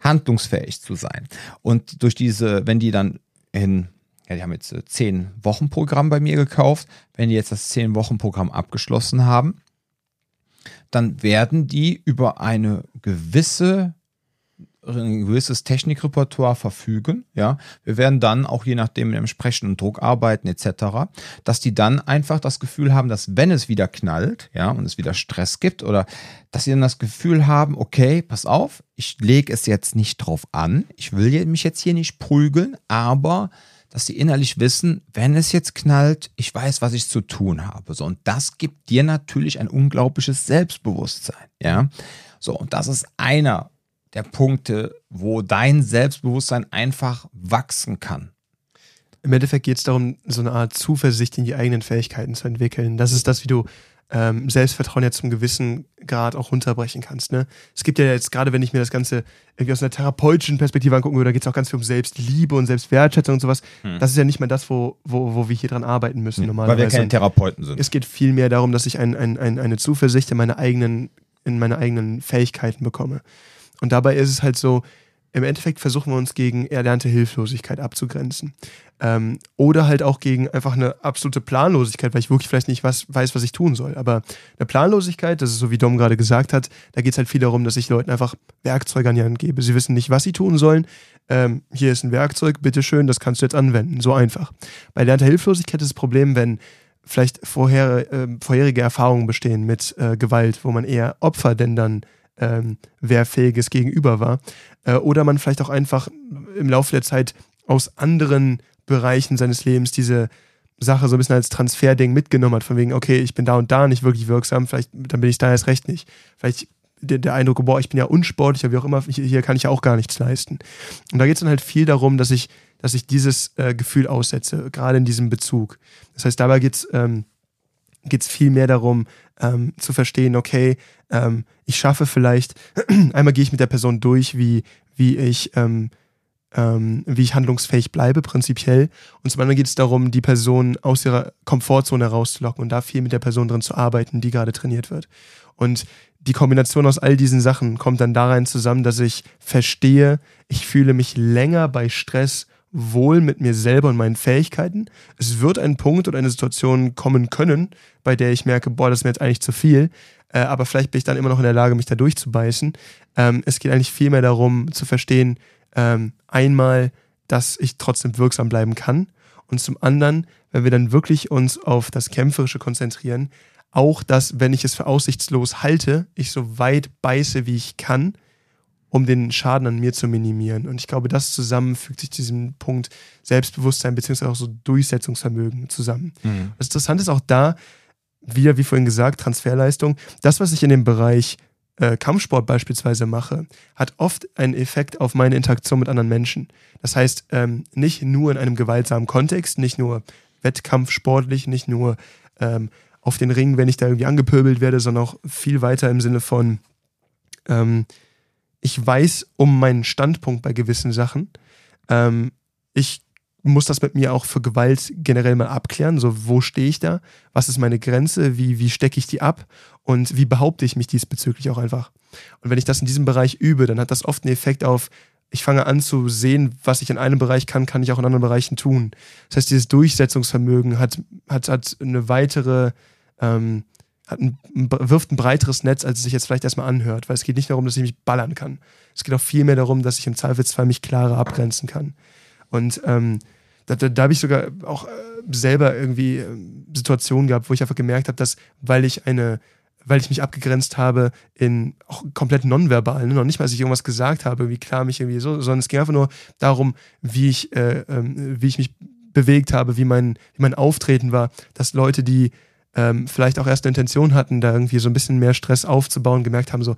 handlungsfähig zu sein. Und durch diese, wenn die dann in, ja, die haben jetzt äh, zehn Wochen Programm bei mir gekauft, wenn die jetzt das zehn Wochen Programm abgeschlossen haben, dann werden die über eine gewisse ein gewisses Technikrepertoire verfügen, ja, wir werden dann auch je nachdem mit dem entsprechenden Druck arbeiten etc., dass die dann einfach das Gefühl haben, dass wenn es wieder knallt, ja, und es wieder Stress gibt oder dass sie dann das Gefühl haben, okay, pass auf, ich lege es jetzt nicht drauf an, ich will mich jetzt hier nicht prügeln, aber dass sie innerlich wissen, wenn es jetzt knallt, ich weiß, was ich zu tun habe. So, und das gibt dir natürlich ein unglaubliches Selbstbewusstsein, ja. So, und das ist einer der Punkte, wo dein Selbstbewusstsein einfach wachsen kann. Im Endeffekt geht es darum, so eine Art Zuversicht in die eigenen Fähigkeiten zu entwickeln. Das ist das, wie du ähm, Selbstvertrauen ja zum gewissen Grad auch runterbrechen kannst. Ne? Es gibt ja jetzt, gerade wenn ich mir das Ganze irgendwie aus einer therapeutischen Perspektive angucken würde, da geht es auch ganz viel um Selbstliebe und Selbstwertschätzung und sowas. Hm. Das ist ja nicht mal das, wo, wo, wo wir hier dran arbeiten müssen hm. normalerweise. Weil wir keine Therapeuten sind. Es geht vielmehr darum, dass ich ein, ein, ein, eine Zuversicht in meine eigenen, in meine eigenen Fähigkeiten bekomme. Und dabei ist es halt so, im Endeffekt versuchen wir uns gegen erlernte Hilflosigkeit abzugrenzen. Ähm, oder halt auch gegen einfach eine absolute Planlosigkeit, weil ich wirklich vielleicht nicht was, weiß, was ich tun soll. Aber eine Planlosigkeit, das ist so wie Dom gerade gesagt hat, da geht es halt viel darum, dass ich Leuten einfach Werkzeuge an die Hand gebe. Sie wissen nicht, was sie tun sollen. Ähm, hier ist ein Werkzeug, bitteschön, das kannst du jetzt anwenden. So einfach. Bei erlernter Hilflosigkeit ist das Problem, wenn vielleicht vorher, äh, vorherige Erfahrungen bestehen mit äh, Gewalt, wo man eher Opfer denn dann ähm, wehrfähiges Gegenüber war. Äh, oder man vielleicht auch einfach im Laufe der Zeit aus anderen Bereichen seines Lebens diese Sache so ein bisschen als Transferding mitgenommen hat, von wegen, okay, ich bin da und da nicht wirklich wirksam, vielleicht dann bin ich da erst recht nicht. Vielleicht der, der Eindruck, boah, ich bin ja unsportlicher, wie auch immer, hier kann ich ja auch gar nichts leisten. Und da geht es dann halt viel darum, dass ich, dass ich dieses äh, Gefühl aussetze, gerade in diesem Bezug. Das heißt, dabei geht es ähm, viel mehr darum, ähm, zu verstehen, okay, ähm, ich schaffe vielleicht, (clears throat) einmal gehe ich mit der Person durch, wie, wie ich ähm, ähm, wie ich handlungsfähig bleibe, prinzipiell. Und zum anderen geht es darum, die Person aus ihrer Komfortzone rauszulocken und da viel mit der Person drin zu arbeiten, die gerade trainiert wird. Und die Kombination aus all diesen Sachen kommt dann da rein zusammen, dass ich verstehe, ich fühle mich länger bei Stress wohl mit mir selber und meinen Fähigkeiten. Es wird ein Punkt oder eine Situation kommen können, bei der ich merke, boah, das ist mir jetzt eigentlich zu viel. Äh, aber vielleicht bin ich dann immer noch in der Lage, mich da durchzubeißen. Ähm, es geht eigentlich vielmehr darum, zu verstehen, ähm, einmal, dass ich trotzdem wirksam bleiben kann und zum anderen, wenn wir dann wirklich uns auf das Kämpferische konzentrieren, auch, dass, wenn ich es für aussichtslos halte, ich so weit beiße, wie ich kann, um den Schaden an mir zu minimieren. Und ich glaube, das zusammen fügt sich diesem Punkt Selbstbewusstsein bzw. auch so Durchsetzungsvermögen zusammen. Mhm. Das Interessante ist auch da, wieder wie vorhin gesagt, Transferleistung. Das, was ich in dem Bereich äh, Kampfsport beispielsweise mache, hat oft einen Effekt auf meine Interaktion mit anderen Menschen. Das heißt, ähm, nicht nur in einem gewaltsamen Kontext, nicht nur wettkampfsportlich, nicht nur ähm, auf den Ringen, wenn ich da irgendwie angepöbelt werde, sondern auch viel weiter im Sinne von, ähm, ich weiß um meinen Standpunkt bei gewissen Sachen. Ähm, ich muss das mit mir auch für Gewalt generell mal abklären. So, wo stehe ich da? Was ist meine Grenze? Wie, wie stecke ich die ab? Und wie behaupte ich mich diesbezüglich auch einfach? Und wenn ich das in diesem Bereich übe, dann hat das oft einen Effekt auf, ich fange an zu sehen, was ich in einem Bereich kann, kann ich auch in anderen Bereichen tun. Das heißt, dieses Durchsetzungsvermögen hat, hat, hat eine weitere, ähm, ein, wirft ein breiteres Netz, als es sich jetzt vielleicht erstmal anhört, weil es geht nicht darum, dass ich mich ballern kann. Es geht auch viel mehr darum, dass ich im Zweifelsfall mich klarer abgrenzen kann. Und ähm, da, da, da habe ich sogar auch äh, selber irgendwie äh, Situationen gehabt, wo ich einfach gemerkt habe, dass, weil ich eine, weil ich mich abgegrenzt habe in auch komplett nonverbal, ne? noch nicht mal, dass ich irgendwas gesagt habe, wie klar mich irgendwie so, sondern es ging einfach nur darum, wie ich, äh, ähm, wie ich mich bewegt habe, wie mein, wie mein Auftreten war, dass Leute, die ähm, vielleicht auch erst eine Intention hatten, da irgendwie so ein bisschen mehr Stress aufzubauen, gemerkt haben, so,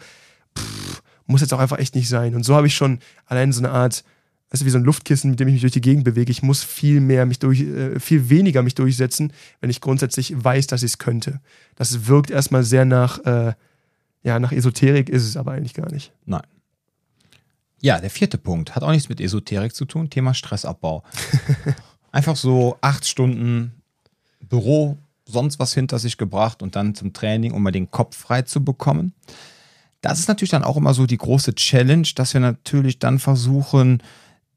pff, muss jetzt auch einfach echt nicht sein. Und so habe ich schon allein so eine Art du, wie so ein Luftkissen, mit dem ich mich durch die Gegend bewege. Ich muss viel mehr mich durch, äh, viel weniger mich durchsetzen, wenn ich grundsätzlich weiß, dass ich es könnte. Das wirkt erstmal sehr nach, äh, ja, nach Esoterik, ist es aber eigentlich gar nicht. Nein. Ja, der vierte Punkt hat auch nichts mit Esoterik zu tun, Thema Stressabbau. (laughs) Einfach so acht Stunden Büro, sonst was hinter sich gebracht und dann zum Training, um mal den Kopf frei zu bekommen. Das ist natürlich dann auch immer so die große Challenge, dass wir natürlich dann versuchen,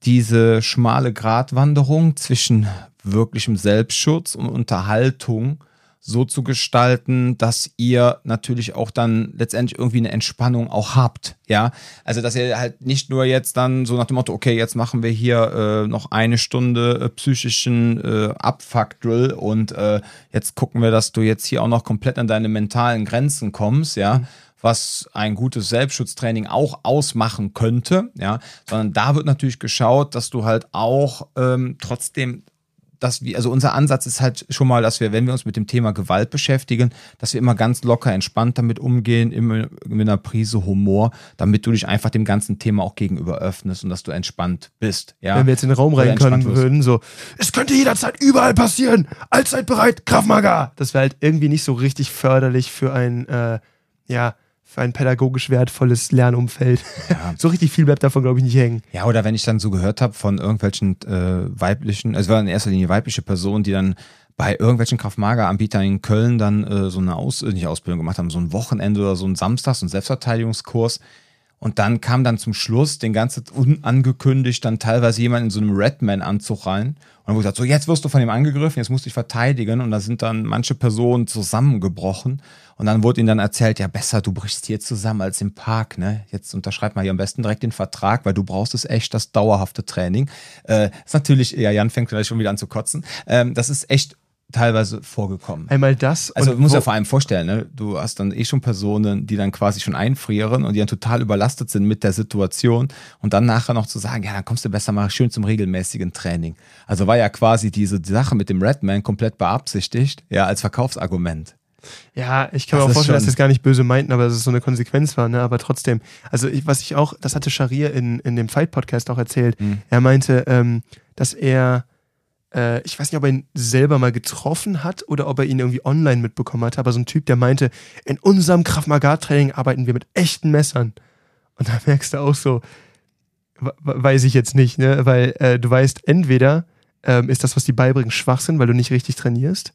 diese schmale Gratwanderung zwischen wirklichem Selbstschutz und Unterhaltung so zu gestalten, dass ihr natürlich auch dann letztendlich irgendwie eine Entspannung auch habt, ja. Also dass ihr halt nicht nur jetzt dann so nach dem Motto, okay, jetzt machen wir hier äh, noch eine Stunde äh, psychischen äh, Abfuck-Drill und äh, jetzt gucken wir, dass du jetzt hier auch noch komplett an deine mentalen Grenzen kommst, ja. Mhm was ein gutes Selbstschutztraining auch ausmachen könnte, ja, sondern da wird natürlich geschaut, dass du halt auch ähm, trotzdem dass wir, also unser Ansatz ist halt schon mal, dass wir, wenn wir uns mit dem Thema Gewalt beschäftigen, dass wir immer ganz locker, entspannt damit umgehen, immer mit einer Prise Humor, damit du dich einfach dem ganzen Thema auch gegenüber öffnest und dass du entspannt bist. Ja? Wenn wir jetzt in den Raum rein können würden, so, es könnte jederzeit überall passieren, allzeit bereit, Kraftmager. Das wäre halt irgendwie nicht so richtig förderlich für ein, äh, ja, für ein pädagogisch wertvolles Lernumfeld. Ja. (laughs) so richtig viel bleibt davon, glaube ich, nicht hängen. Ja, oder wenn ich dann so gehört habe von irgendwelchen äh, weiblichen, also es war in erster Linie weibliche Personen, die dann bei irgendwelchen Kraftmager-Anbietern in Köln dann äh, so eine Aus nicht Ausbildung gemacht haben, so ein Wochenende oder so ein Samstag, so ein Selbstverteidigungskurs. Und dann kam dann zum Schluss den ganzen unangekündigt dann teilweise jemand in so einem Redman-Anzug rein. Und dann wurde gesagt, so jetzt wirst du von ihm angegriffen, jetzt musst du dich verteidigen. Und da sind dann manche Personen zusammengebrochen. Und dann wurde ihnen dann erzählt, ja besser, du brichst hier zusammen als im Park. Ne? Jetzt unterschreib mal hier am besten direkt den Vertrag, weil du brauchst es echt, das dauerhafte Training. Äh, ist natürlich, ja, Jan fängt vielleicht schon wieder an zu kotzen. Ähm, das ist echt teilweise vorgekommen. Einmal das. Also du musst ja vor allem vorstellen, ne? du hast dann eh schon Personen, die dann quasi schon einfrieren und die dann total überlastet sind mit der Situation und dann nachher noch zu sagen, ja, dann kommst du besser mal schön zum regelmäßigen Training. Also war ja quasi diese Sache mit dem Redman komplett beabsichtigt, ja, als Verkaufsargument. Ja, ich kann das mir auch vorstellen, dass das gar nicht böse meinten, aber dass es so eine Konsequenz war, ne? Aber trotzdem, also ich, was ich auch, das hatte Sharir in, in dem Fight-Podcast auch erzählt. Mhm. Er meinte, ähm, dass er äh, ich weiß nicht, ob er ihn selber mal getroffen hat oder ob er ihn irgendwie online mitbekommen hat, aber so ein Typ, der meinte, in unserem Krav Maga-Training arbeiten wir mit echten Messern. Und da merkst du auch so, weiß ich jetzt nicht, ne? Weil äh, du weißt, entweder ähm, ist das, was die beibringen, Schwachsinn, weil du nicht richtig trainierst,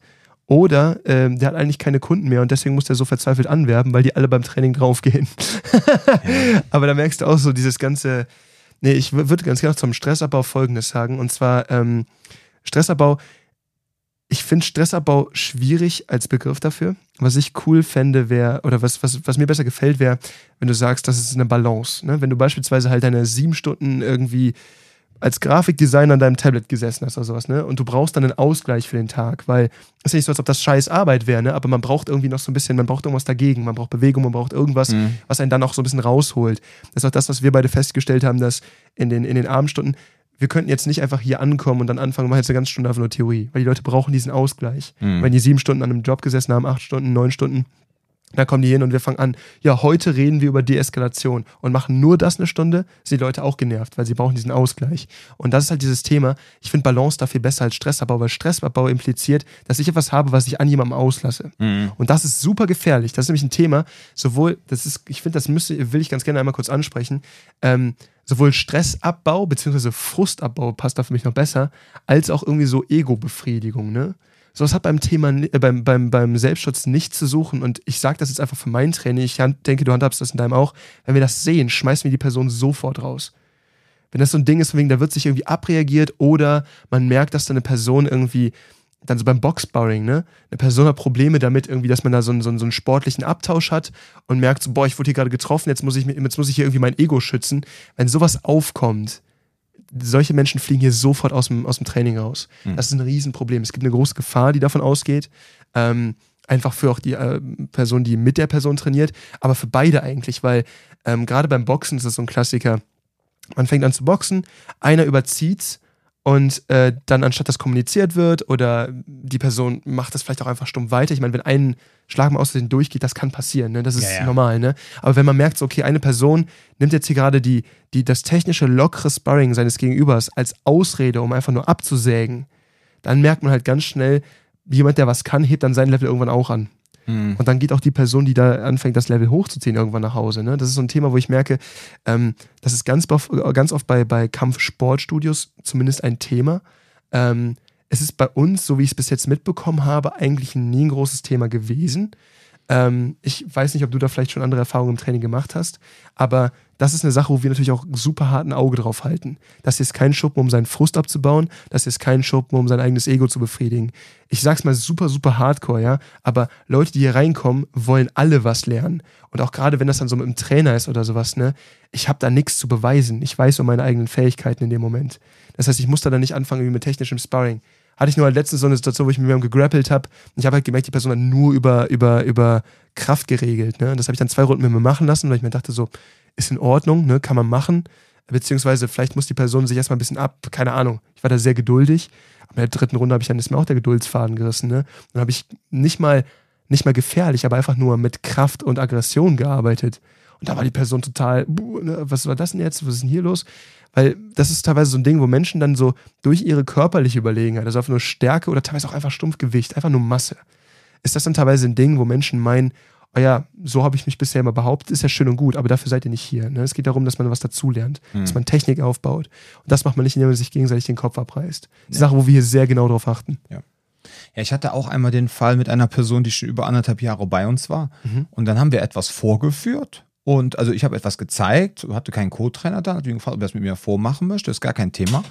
oder ähm, der hat eigentlich keine Kunden mehr und deswegen muss der so verzweifelt anwerben, weil die alle beim Training draufgehen. (laughs) Aber da merkst du auch so dieses ganze. Nee, ich würde ganz gerne zum Stressabbau Folgendes sagen. Und zwar, ähm, Stressabbau, ich finde Stressabbau schwierig als Begriff dafür. Was ich cool fände, wäre, oder was, was, was mir besser gefällt, wäre, wenn du sagst, das ist eine Balance. Ne? Wenn du beispielsweise halt deine sieben Stunden irgendwie als Grafikdesigner an deinem Tablet gesessen hast oder sowas, ne? Und du brauchst dann einen Ausgleich für den Tag, weil es ist nicht so, als ob das scheiß Arbeit wäre, ne? Aber man braucht irgendwie noch so ein bisschen, man braucht irgendwas dagegen, man braucht Bewegung, man braucht irgendwas, mhm. was einen dann auch so ein bisschen rausholt. Das ist auch das, was wir beide festgestellt haben, dass in den, in den Abendstunden, wir könnten jetzt nicht einfach hier ankommen und dann anfangen, machen jetzt eine ganze Stunde einfach nur Theorie, weil die Leute brauchen diesen Ausgleich. Mhm. Wenn die sieben Stunden an einem Job gesessen haben, acht Stunden, neun Stunden, dann kommen die hin und wir fangen an, ja, heute reden wir über Deeskalation und machen nur das eine Stunde, sind die Leute auch genervt, weil sie brauchen diesen Ausgleich. Und das ist halt dieses Thema. Ich finde Balance da viel besser als Stressabbau, weil Stressabbau impliziert, dass ich etwas habe, was ich an jemandem auslasse. Mhm. Und das ist super gefährlich. Das ist nämlich ein Thema, sowohl, das ist, ich finde, das müsste, will ich ganz gerne einmal kurz ansprechen, ähm, sowohl Stressabbau bzw. Frustabbau passt da für mich noch besser, als auch irgendwie so Ego-Befriedigung, ne? Sowas hat beim Thema, äh, beim, beim, beim Selbstschutz nichts zu suchen. Und ich sage das jetzt einfach für mein Training. Ich denke, du handhabst das in deinem auch. Wenn wir das sehen, schmeißen wir die Person sofort raus. Wenn das so ein Ding ist, wegen, da wird sich irgendwie abreagiert oder man merkt, dass da eine Person irgendwie, dann so beim Boxsparring, ne? Eine Person hat Probleme damit, irgendwie, dass man da so einen, so einen, so einen sportlichen Abtausch hat und merkt so, boah, ich wurde hier gerade getroffen, jetzt muss ich, jetzt muss ich hier irgendwie mein Ego schützen. Wenn sowas aufkommt, solche Menschen fliegen hier sofort aus dem, aus dem Training raus. Mhm. Das ist ein Riesenproblem. Es gibt eine große Gefahr, die davon ausgeht. Ähm, einfach für auch die äh, Person, die mit der Person trainiert, aber für beide eigentlich, weil ähm, gerade beim Boxen ist das so ein Klassiker. Man fängt an zu boxen, einer überzieht's und äh, dann anstatt das kommuniziert wird oder die Person macht das vielleicht auch einfach stumm weiter. Ich meine, wenn ein Schlag mal aus dem durchgeht, das kann passieren, ne? das ist ja, ja. normal. Ne? Aber wenn man merkt, so, okay, eine Person nimmt jetzt hier gerade die, die, das technische, lockere Sparring seines Gegenübers als Ausrede, um einfach nur abzusägen, dann merkt man halt ganz schnell, jemand, der was kann, hebt dann sein Level irgendwann auch an. Mhm. Und dann geht auch die Person, die da anfängt, das Level hochzuziehen, irgendwann nach Hause. Ne? Das ist so ein Thema, wo ich merke, ähm, das ist ganz, ganz oft bei, bei Kampfsportstudios zumindest ein Thema. Ähm, es ist bei uns, so wie ich es bis jetzt mitbekommen habe, eigentlich nie ein großes Thema gewesen. Ähm, ich weiß nicht, ob du da vielleicht schon andere Erfahrungen im Training gemacht hast, aber das ist eine Sache, wo wir natürlich auch super hart ein Auge drauf halten. Das ist kein Schuppen, um seinen Frust abzubauen, das ist kein Schuppen, um sein eigenes Ego zu befriedigen. Ich sag's mal super, super hardcore, ja, aber Leute, die hier reinkommen, wollen alle was lernen. Und auch gerade wenn das dann so mit einem Trainer ist oder sowas, ne, ich habe da nichts zu beweisen. Ich weiß um meine eigenen Fähigkeiten in dem Moment. Das heißt, ich muss da dann nicht anfangen wie mit technischem Sparring hatte ich nur halt letztens so eine Situation, wo ich mit mir gegrappelt habe. Und ich habe halt gemerkt, die Person hat nur über, über, über Kraft geregelt. Ne? Das habe ich dann zwei Runden mit mir machen lassen, weil ich mir dachte, so, ist in Ordnung, ne? kann man machen. beziehungsweise vielleicht muss die Person sich erstmal ein bisschen ab, keine Ahnung. Ich war da sehr geduldig. Aber in der dritten Runde habe ich dann ist mir auch der Geduldsfaden gerissen. Ne? Dann habe ich nicht mal, nicht mal gefährlich, aber einfach nur mit Kraft und Aggression gearbeitet. Und da war die Person total, ne, was war das denn jetzt? Was ist denn hier los? Weil das ist teilweise so ein Ding, wo Menschen dann so durch ihre körperliche Überlegenheit, also auf nur Stärke oder teilweise auch einfach Stumpfgewicht, einfach nur Masse, ist das dann teilweise ein Ding, wo Menschen meinen, oh ja, so habe ich mich bisher immer behauptet, ist ja schön und gut, aber dafür seid ihr nicht hier. Ne? Es geht darum, dass man was dazulernt, mhm. dass man Technik aufbaut. Und das macht man nicht, indem man sich gegenseitig den Kopf abreißt. Die ja. Sache, wo wir hier sehr genau drauf achten. Ja. Ja, ich hatte auch einmal den Fall mit einer Person, die schon über anderthalb Jahre bei uns war. Mhm. Und dann haben wir etwas vorgeführt und also ich habe etwas gezeigt, hatte keinen Co-Trainer da, hat ihn gefragt, ob er das mit mir vormachen möchte, ist gar kein Thema.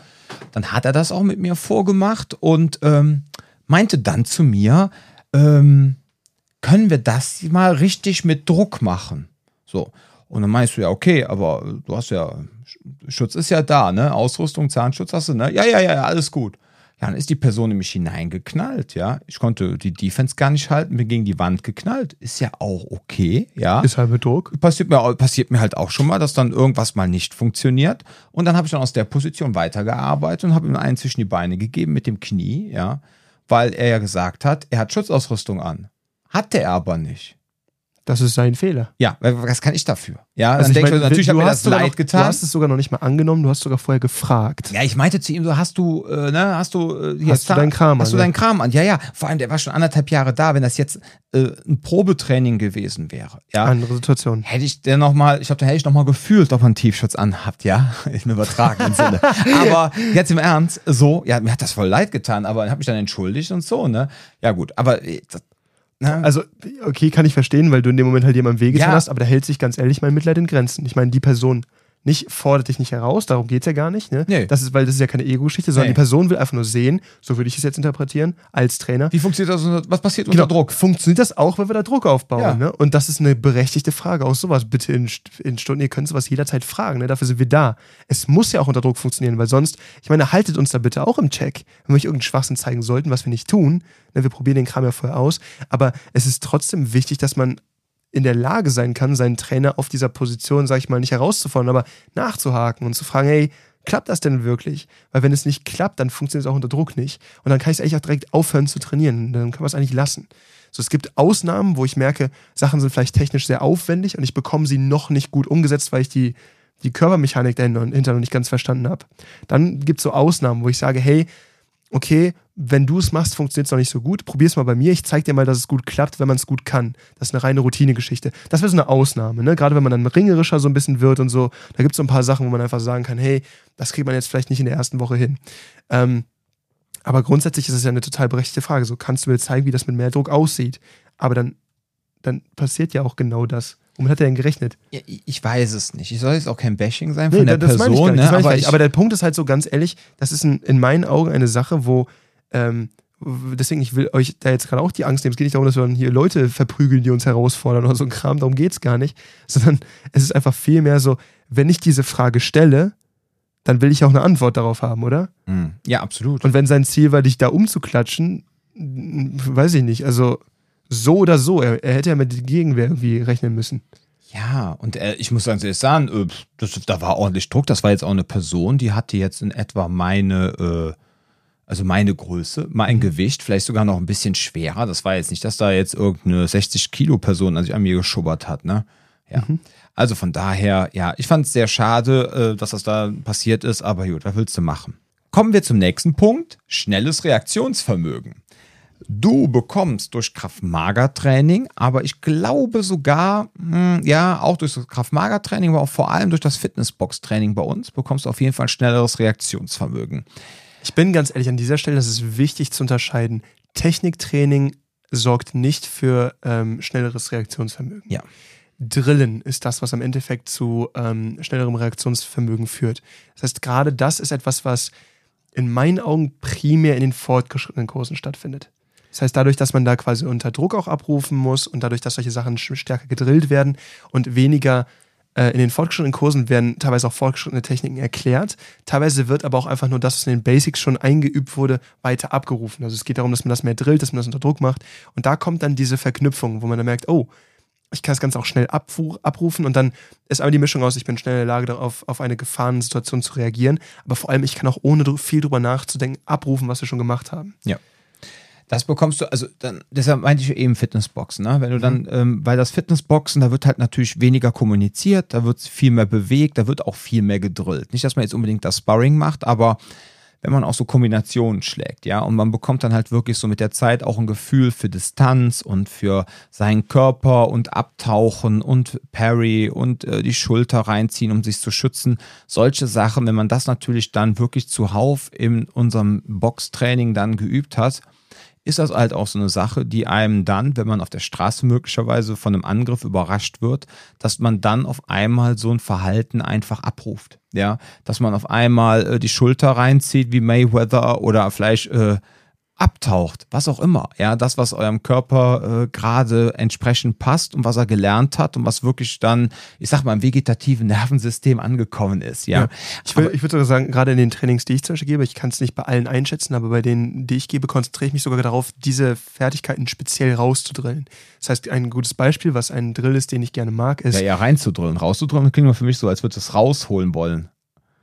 Dann hat er das auch mit mir vorgemacht und ähm, meinte dann zu mir, ähm, können wir das mal richtig mit Druck machen? So. Und dann meinst du ja, okay, aber du hast ja, Schutz ist ja da, ne? Ausrüstung, Zahnschutz hast du, ne? Ja, ja, ja, alles gut. Ja, dann ist die Person nämlich hineingeknallt, ja. Ich konnte die Defense gar nicht halten, bin gegen die Wand geknallt. Ist ja auch okay, ja. Ist halt mit Druck. Passiert mir, passiert mir halt auch schon mal, dass dann irgendwas mal nicht funktioniert. Und dann habe ich dann aus der Position weitergearbeitet und habe ihm einen zwischen die Beine gegeben mit dem Knie, ja. Weil er ja gesagt hat, er hat Schutzausrüstung an. Hatte er aber nicht. Das ist sein Fehler. Ja, was kann ich dafür? Ja, also dann ich mein, natürlich hat mir das leid noch, getan. Du hast es sogar noch nicht mal angenommen, du hast sogar vorher gefragt. Ja, ich meinte zu ihm so, hast du, äh, ne, hast du äh, hier hast du deinen Kram hast an? Hast du deinen Kram an? Ja, ja. Vor allem, der war schon anderthalb Jahre da. Wenn das jetzt äh, ein Probetraining gewesen wäre, ja. Andere Situation. Hätte ich der noch mal, ich glaube, da hätte ich noch mal gefühlt, ob er einen Tiefschutz anhabt, ja, (laughs) im übertragenen Sinne. (laughs) Aber jetzt im Ernst, so, ja, mir hat das voll leid getan, aber ich habe mich dann entschuldigt und so, ne. Ja gut, aber äh, das, na? Also, okay, kann ich verstehen, weil du in dem Moment halt jemandem wehgetan ja. hast, aber da hält sich ganz ehrlich mein Mitleid in Grenzen. Ich meine, die Person nicht fordert dich nicht heraus, darum geht es ja gar nicht. Ne? Nee. Das ist, weil das ist ja keine Ego-Geschichte, sondern nee. die Person will einfach nur sehen, so würde ich es jetzt interpretieren, als Trainer. Wie funktioniert das? Was passiert unter genau. Druck? Funktioniert das auch, weil wir da Druck aufbauen? Ja. Ne? Und das ist eine berechtigte Frage. Auch sowas bitte in, in Stunden, ihr könnt sowas jederzeit fragen, ne? dafür sind wir da. Es muss ja auch unter Druck funktionieren, weil sonst, ich meine, haltet uns da bitte auch im Check, wenn wir euch irgendeinen Schwachsinn zeigen sollten, was wir nicht tun. Ne? Wir probieren den Kram ja vorher aus, aber es ist trotzdem wichtig, dass man in der Lage sein kann, seinen Trainer auf dieser Position, sag ich mal, nicht herauszufordern, aber nachzuhaken und zu fragen, hey, klappt das denn wirklich? Weil wenn es nicht klappt, dann funktioniert es auch unter Druck nicht. Und dann kann ich es eigentlich auch direkt aufhören zu trainieren. Dann kann man es eigentlich lassen. So, es gibt Ausnahmen, wo ich merke, Sachen sind vielleicht technisch sehr aufwendig und ich bekomme sie noch nicht gut umgesetzt, weil ich die, die Körpermechanik dahinter noch nicht ganz verstanden habe. Dann gibt es so Ausnahmen, wo ich sage, hey, okay, wenn du es machst, funktioniert es noch nicht so gut. Probier es mal bei mir. Ich zeige dir mal, dass es gut klappt, wenn man es gut kann. Das ist eine reine Routinegeschichte. Das wäre so eine Ausnahme, ne? Gerade wenn man dann ringerischer so ein bisschen wird und so. Da gibt es so ein paar Sachen, wo man einfach sagen kann, hey, das kriegt man jetzt vielleicht nicht in der ersten Woche hin. Ähm, aber grundsätzlich ist es ja eine total berechtigte Frage. So kannst du mir zeigen, wie das mit mehr Druck aussieht. Aber dann, dann passiert ja auch genau das. Womit hat er denn gerechnet? Ja, ich weiß es nicht. Ich soll jetzt auch kein Bashing sein von nee, der Person. Ne? Aber, aber, der Punkt ist halt so ganz ehrlich, das ist in, in meinen Augen eine Sache, wo ähm, deswegen, ich will euch da jetzt gerade auch die Angst nehmen. Es geht nicht darum, dass wir dann hier Leute verprügeln, die uns herausfordern oder so ein Kram. Darum geht es gar nicht. (laughs) Sondern es ist einfach viel mehr so, wenn ich diese Frage stelle, dann will ich auch eine Antwort darauf haben, oder? Hm. Ja, absolut. Und wenn sein Ziel war, dich da umzuklatschen, weiß ich nicht. Also so oder so, er, er hätte ja mit der Gegenwehr irgendwie rechnen müssen. Ja, und äh, ich muss ganz ehrlich sagen, äh, das, da war ordentlich Druck. Das war jetzt auch eine Person, die hatte jetzt in etwa meine, äh, also meine Größe, mein mhm. Gewicht, vielleicht sogar noch ein bisschen schwerer. Das war jetzt nicht, dass da jetzt irgendeine 60 Kilo Person an sich an mir geschubbert hat, ne? Ja. Mhm. Also von daher, ja, ich fand es sehr schade, äh, dass das da passiert ist, aber gut, was willst du machen? Kommen wir zum nächsten Punkt: schnelles Reaktionsvermögen. Du bekommst durch Kraft-Mager-Training, aber ich glaube sogar, mh, hm, ja, auch durch das Kraft-Mager-Training, aber auch vor allem durch das Fitnessbox-Training bei uns, bekommst du auf jeden Fall schnelleres Reaktionsvermögen. Ich bin ganz ehrlich an dieser Stelle, das ist wichtig zu unterscheiden. Techniktraining sorgt nicht für ähm, schnelleres Reaktionsvermögen. Ja. Drillen ist das, was am Endeffekt zu ähm, schnellerem Reaktionsvermögen führt. Das heißt, gerade das ist etwas, was in meinen Augen primär in den fortgeschrittenen Kursen stattfindet. Das heißt, dadurch, dass man da quasi unter Druck auch abrufen muss und dadurch, dass solche Sachen stärker gedrillt werden und weniger äh, in den fortgeschrittenen Kursen werden teilweise auch fortgeschrittene Techniken erklärt. Teilweise wird aber auch einfach nur das, was in den Basics schon eingeübt wurde, weiter abgerufen. Also es geht darum, dass man das mehr drillt, dass man das unter Druck macht. Und da kommt dann diese Verknüpfung, wo man dann merkt, oh, ich kann das Ganze auch schnell abrufen und dann ist aber die Mischung aus, ich bin schnell in der Lage, darauf, auf eine Gefahrensituation zu reagieren, aber vor allem, ich kann auch ohne viel drüber nachzudenken, abrufen, was wir schon gemacht haben. Ja. Das bekommst du, also dann, deshalb meinte ich eben Fitnessboxen, ne? Wenn du dann, mhm. ähm, weil das Fitnessboxen, da wird halt natürlich weniger kommuniziert, da wird viel mehr bewegt, da wird auch viel mehr gedrillt. Nicht, dass man jetzt unbedingt das Sparring macht, aber wenn man auch so Kombinationen schlägt, ja, und man bekommt dann halt wirklich so mit der Zeit auch ein Gefühl für Distanz und für seinen Körper und Abtauchen und Parry und äh, die Schulter reinziehen, um sich zu schützen. Solche Sachen, wenn man das natürlich dann wirklich zuhauf in unserem Boxtraining dann geübt hat, ist das halt auch so eine Sache, die einem dann, wenn man auf der Straße möglicherweise von einem Angriff überrascht wird, dass man dann auf einmal so ein Verhalten einfach abruft. Ja, dass man auf einmal äh, die Schulter reinzieht wie Mayweather oder vielleicht äh, abtaucht, was auch immer. Ja, das, was eurem Körper äh, gerade entsprechend passt und was er gelernt hat und was wirklich dann, ich sag mal, im vegetativen Nervensystem angekommen ist. Ja, ja ich, will, ich würde sogar sagen, gerade in den Trainings, die ich zum Beispiel gebe, ich kann es nicht bei allen einschätzen, aber bei denen, die ich gebe, konzentriere ich mich sogar darauf, diese Fertigkeiten speziell rauszudrillen. Das heißt, ein gutes Beispiel, was ein Drill ist, den ich gerne mag, ist. Ja, ja, reinzudrillen. Rauszudrillen klingt für mich so, als würde es rausholen wollen.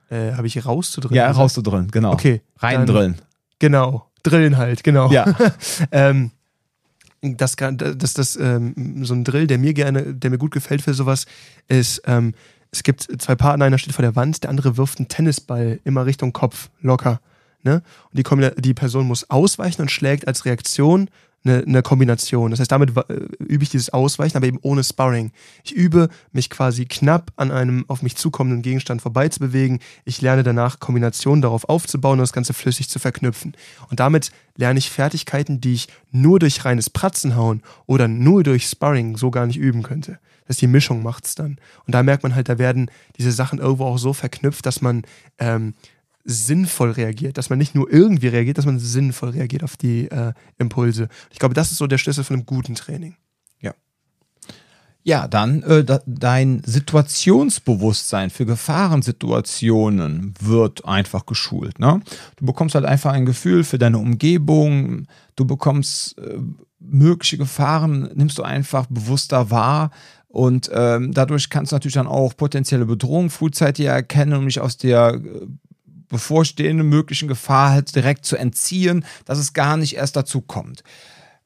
Äh, Habe ich rauszudrillen? Ja, rauszudrillen, genau. Okay. Reindrillen. Genau. Drillen halt, genau. Ja. (laughs) ähm, das, das, das, ähm, so ein Drill, der mir gerne, der mir gut gefällt für sowas, ist, ähm, es gibt zwei Partner, einer steht vor der Wand, der andere wirft einen Tennisball immer Richtung Kopf, locker. Ne? Und die, die Person muss ausweichen und schlägt als Reaktion eine, eine Kombination. Das heißt, damit äh, übe ich dieses Ausweichen, aber eben ohne Sparring. Ich übe, mich quasi knapp an einem auf mich zukommenden Gegenstand vorbeizubewegen. Ich lerne danach Kombinationen darauf aufzubauen und das Ganze flüssig zu verknüpfen. Und damit lerne ich Fertigkeiten, die ich nur durch reines Pratzenhauen oder nur durch Sparring so gar nicht üben könnte. Das ist die Mischung macht's dann. Und da merkt man halt, da werden diese Sachen irgendwo auch so verknüpft, dass man ähm, sinnvoll reagiert, dass man nicht nur irgendwie reagiert, dass man sinnvoll reagiert auf die äh, Impulse. Ich glaube, das ist so der Schlüssel von einem guten Training. Ja. Ja, dann äh, da, dein Situationsbewusstsein für Gefahrensituationen wird einfach geschult. Ne? Du bekommst halt einfach ein Gefühl für deine Umgebung, du bekommst äh, mögliche Gefahren, nimmst du einfach bewusster wahr. Und ähm, dadurch kannst du natürlich dann auch potenzielle Bedrohungen frühzeitig erkennen und mich aus der äh, bevorstehende möglichen Gefahr halt direkt zu entziehen, dass es gar nicht erst dazu kommt.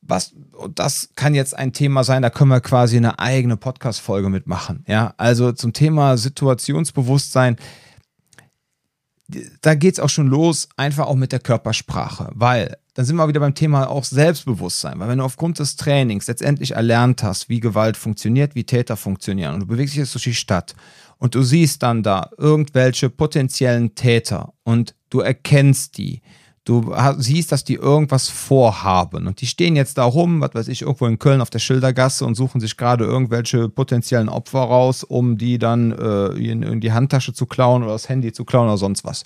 Was, das kann jetzt ein Thema sein, da können wir quasi eine eigene Podcast-Folge mitmachen. Ja, also zum Thema Situationsbewusstsein, da geht es auch schon los, einfach auch mit der Körpersprache, weil dann sind wir wieder beim Thema auch Selbstbewusstsein, weil wenn du aufgrund des Trainings letztendlich erlernt hast, wie Gewalt funktioniert, wie Täter funktionieren und du bewegst dich jetzt durch die Stadt und du siehst dann da irgendwelche potenziellen Täter und du erkennst die. Du siehst, dass die irgendwas vorhaben und die stehen jetzt da rum, was weiß ich, irgendwo in Köln auf der Schildergasse und suchen sich gerade irgendwelche potenziellen Opfer raus, um die dann äh, in die Handtasche zu klauen oder das Handy zu klauen oder sonst was.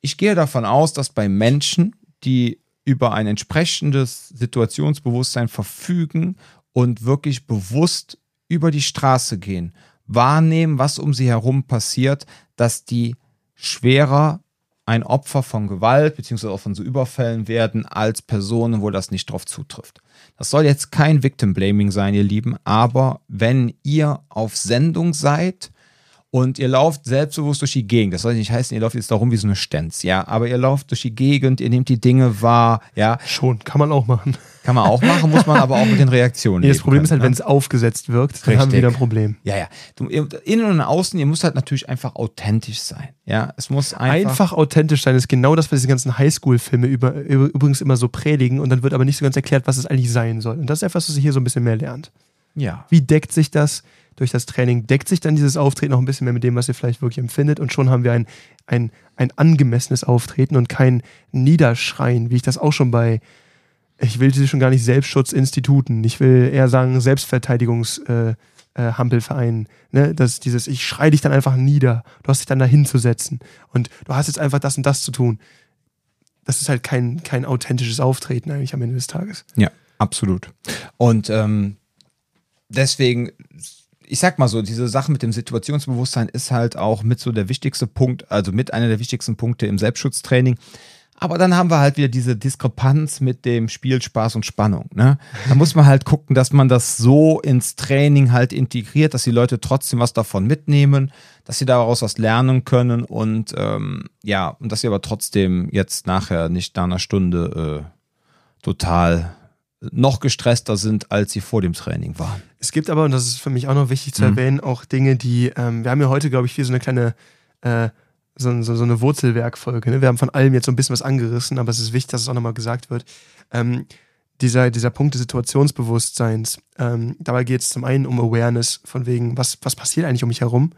Ich gehe davon aus, dass bei Menschen, die über ein entsprechendes Situationsbewusstsein verfügen und wirklich bewusst über die Straße gehen wahrnehmen, was um sie herum passiert, dass die schwerer ein Opfer von Gewalt beziehungsweise auch von so Überfällen werden als Personen, wo das nicht drauf zutrifft. Das soll jetzt kein Victim Blaming sein, ihr Lieben, aber wenn ihr auf Sendung seid und ihr lauft selbstbewusst durch die Gegend. Das soll nicht heißen, ihr lauft jetzt da rum wie so eine Stenz, ja. Aber ihr lauft durch die Gegend, ihr nehmt die Dinge wahr, ja. Schon, kann man auch machen. Kann man auch machen, muss man aber auch mit den Reaktionen. Das Problem können, ist halt, ne? wenn es aufgesetzt wirkt, dann Richtig. haben wir wieder ein Problem. Ja, ja. Du, innen und außen, ihr müsst halt natürlich einfach authentisch sein. Ja, es muss einfach. Einfach authentisch sein ist genau das, was diese ganzen Highschool-Filme über, übrigens immer so predigen und dann wird aber nicht so ganz erklärt, was es eigentlich sein soll. Und das ist etwas, was ihr hier so ein bisschen mehr lernt. Ja. Wie deckt sich das? Durch das Training deckt sich dann dieses Auftreten noch ein bisschen mehr mit dem, was ihr vielleicht wirklich empfindet. Und schon haben wir ein, ein, ein angemessenes Auftreten und kein Niederschreien, wie ich das auch schon bei, ich will sie schon gar nicht Selbstschutzinstituten, ich will eher sagen Selbstverteidigungshampelvereinen. Äh, äh, ne? Das dieses, ich schrei dich dann einfach nieder, du hast dich dann da hinzusetzen und du hast jetzt einfach das und das zu tun. Das ist halt kein, kein authentisches Auftreten eigentlich am Ende des Tages. Ja, absolut. Und ähm, deswegen ich sag mal so, diese Sache mit dem Situationsbewusstsein ist halt auch mit so der wichtigste Punkt, also mit einer der wichtigsten Punkte im Selbstschutztraining. Aber dann haben wir halt wieder diese Diskrepanz mit dem Spiel Spaß und Spannung. Ne? Da muss man halt gucken, dass man das so ins Training halt integriert, dass die Leute trotzdem was davon mitnehmen, dass sie daraus was lernen können und ähm, ja, und dass sie aber trotzdem jetzt nachher nicht nach einer Stunde äh, total noch gestresster sind, als sie vor dem Training waren. Es gibt aber, und das ist für mich auch noch wichtig zu mhm. erwähnen, auch Dinge, die, ähm, wir haben ja heute, glaube ich, wie so eine kleine, äh, so, so, so, eine Wurzelwerkfolge. Ne? Wir haben von allem jetzt so ein bisschen was angerissen, aber es ist wichtig, dass es auch nochmal gesagt wird. Ähm, dieser, dieser Punkt des Situationsbewusstseins, ähm, dabei geht es zum einen um Awareness, von wegen, was, was passiert eigentlich um mich herum.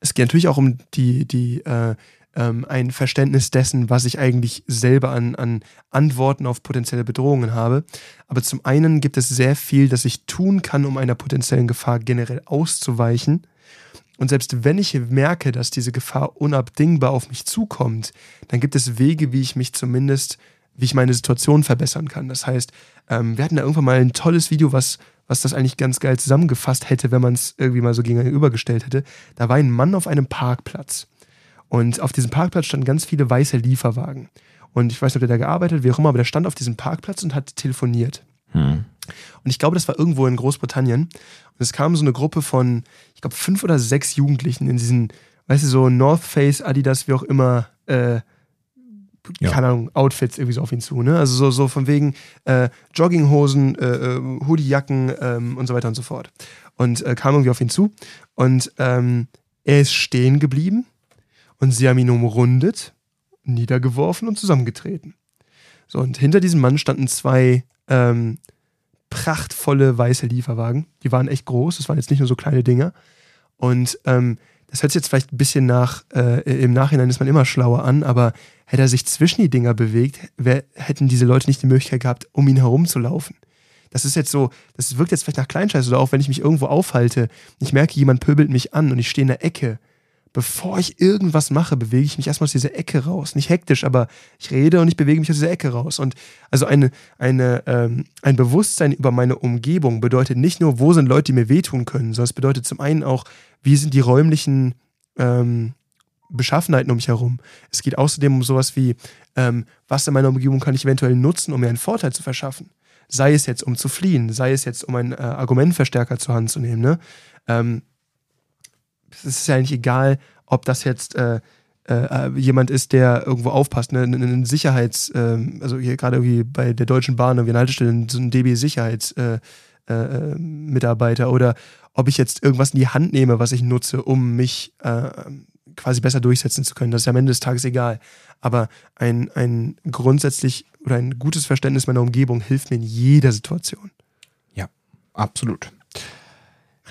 Es geht natürlich auch um die, die äh, ähm, ein Verständnis dessen, was ich eigentlich selber an, an Antworten auf potenzielle Bedrohungen habe. Aber zum einen gibt es sehr viel, das ich tun kann, um einer potenziellen Gefahr generell auszuweichen. Und selbst wenn ich merke, dass diese Gefahr unabdingbar auf mich zukommt, dann gibt es Wege, wie ich mich zumindest, wie ich meine Situation verbessern kann. Das heißt, ähm, wir hatten da irgendwann mal ein tolles Video, was, was das eigentlich ganz geil zusammengefasst hätte, wenn man es irgendwie mal so gegenübergestellt hätte. Da war ein Mann auf einem Parkplatz. Und auf diesem Parkplatz standen ganz viele weiße Lieferwagen. Und ich weiß nicht, ob der da gearbeitet, wie auch immer, aber der stand auf diesem Parkplatz und hat telefoniert. Hm. Und ich glaube, das war irgendwo in Großbritannien. Und es kam so eine Gruppe von, ich glaube, fünf oder sechs Jugendlichen in diesen, weißt du, so North Face, Adidas, wie auch immer, äh, ja. keine Ahnung, Outfits irgendwie so auf ihn zu. Ne? Also so, so von wegen äh, Jogginghosen, äh, äh Hoodiejacken ähm, und so weiter und so fort. Und äh, kam irgendwie auf ihn zu. Und ähm, er ist stehen geblieben und sie haben ihn umrundet, niedergeworfen und zusammengetreten. So, und hinter diesem Mann standen zwei ähm, prachtvolle weiße Lieferwagen. Die waren echt groß, das waren jetzt nicht nur so kleine Dinger. Und ähm, das hört sich jetzt vielleicht ein bisschen nach, äh, im Nachhinein ist man immer schlauer an, aber hätte er sich zwischen die Dinger bewegt, wär, hätten diese Leute nicht die Möglichkeit gehabt, um ihn herumzulaufen. Das ist jetzt so, das wirkt jetzt vielleicht nach Kleinscheiß oder auch wenn ich mich irgendwo aufhalte, ich merke, jemand pöbelt mich an und ich stehe in der Ecke bevor ich irgendwas mache, bewege ich mich erstmal aus dieser Ecke raus. Nicht hektisch, aber ich rede und ich bewege mich aus dieser Ecke raus. Und also eine, eine, ähm, ein Bewusstsein über meine Umgebung bedeutet nicht nur, wo sind Leute, die mir wehtun können, sondern es bedeutet zum einen auch, wie sind die räumlichen ähm, Beschaffenheiten um mich herum. Es geht außerdem um sowas wie, ähm, was in meiner Umgebung kann ich eventuell nutzen, um mir einen Vorteil zu verschaffen. Sei es jetzt, um zu fliehen, sei es jetzt, um einen äh, Argumentverstärker zur Hand zu nehmen. Ne? Es ist ja eigentlich egal, ob das jetzt äh, äh, jemand ist, der irgendwo aufpasst, ne? ein Sicherheits, äh, also hier gerade irgendwie bei der Deutschen Bahn, irgendwie eine Haltestelle, so ein DB-Sicherheitsmitarbeiter äh, äh, oder ob ich jetzt irgendwas in die Hand nehme, was ich nutze, um mich äh, quasi besser durchsetzen zu können. Das ist ja am Ende des Tages egal. Aber ein, ein grundsätzlich oder ein gutes Verständnis meiner Umgebung hilft mir in jeder Situation. Ja, absolut.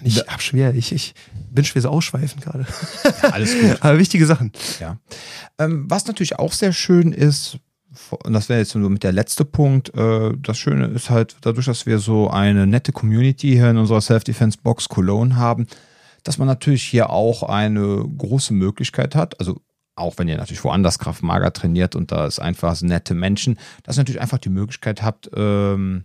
Ich hab schwer, ich, ich bin schwer so ausschweifend gerade. Ja, alles gut. (laughs) Aber wichtige Sachen. Ja. Ähm, was natürlich auch sehr schön ist, und das wäre jetzt nur mit der letzte Punkt, äh, das Schöne ist halt, dadurch, dass wir so eine nette Community hier in unserer Self-Defense-Box Cologne haben, dass man natürlich hier auch eine große Möglichkeit hat, also auch wenn ihr natürlich woanders Kraftmager trainiert und da ist einfach nette Menschen, dass ihr natürlich einfach die Möglichkeit habt, ähm,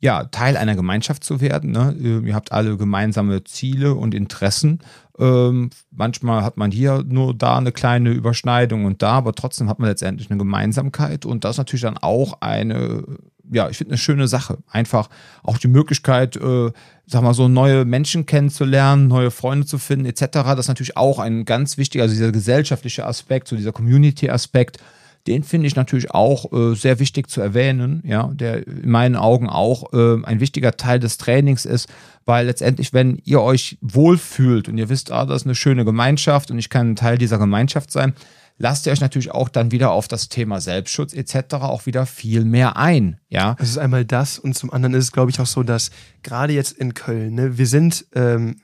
ja, Teil einer Gemeinschaft zu werden. Ne? Ihr habt alle gemeinsame Ziele und Interessen. Ähm, manchmal hat man hier nur da eine kleine Überschneidung und da, aber trotzdem hat man letztendlich eine Gemeinsamkeit und das ist natürlich dann auch eine, ja, ich finde eine schöne Sache. Einfach auch die Möglichkeit, äh, sag mal so, neue Menschen kennenzulernen, neue Freunde zu finden, etc. Das ist natürlich auch ein ganz wichtiger, also dieser gesellschaftliche Aspekt, so dieser Community-Aspekt den finde ich natürlich auch äh, sehr wichtig zu erwähnen, ja, der in meinen Augen auch äh, ein wichtiger Teil des Trainings ist, weil letztendlich, wenn ihr euch wohlfühlt und ihr wisst, ah, das ist eine schöne Gemeinschaft und ich kann ein Teil dieser Gemeinschaft sein, lasst ihr euch natürlich auch dann wieder auf das Thema Selbstschutz etc. auch wieder viel mehr ein. Ja, es ist einmal das und zum anderen ist es, glaube ich, auch so, dass gerade jetzt in Köln, ne, wir sind, ähm,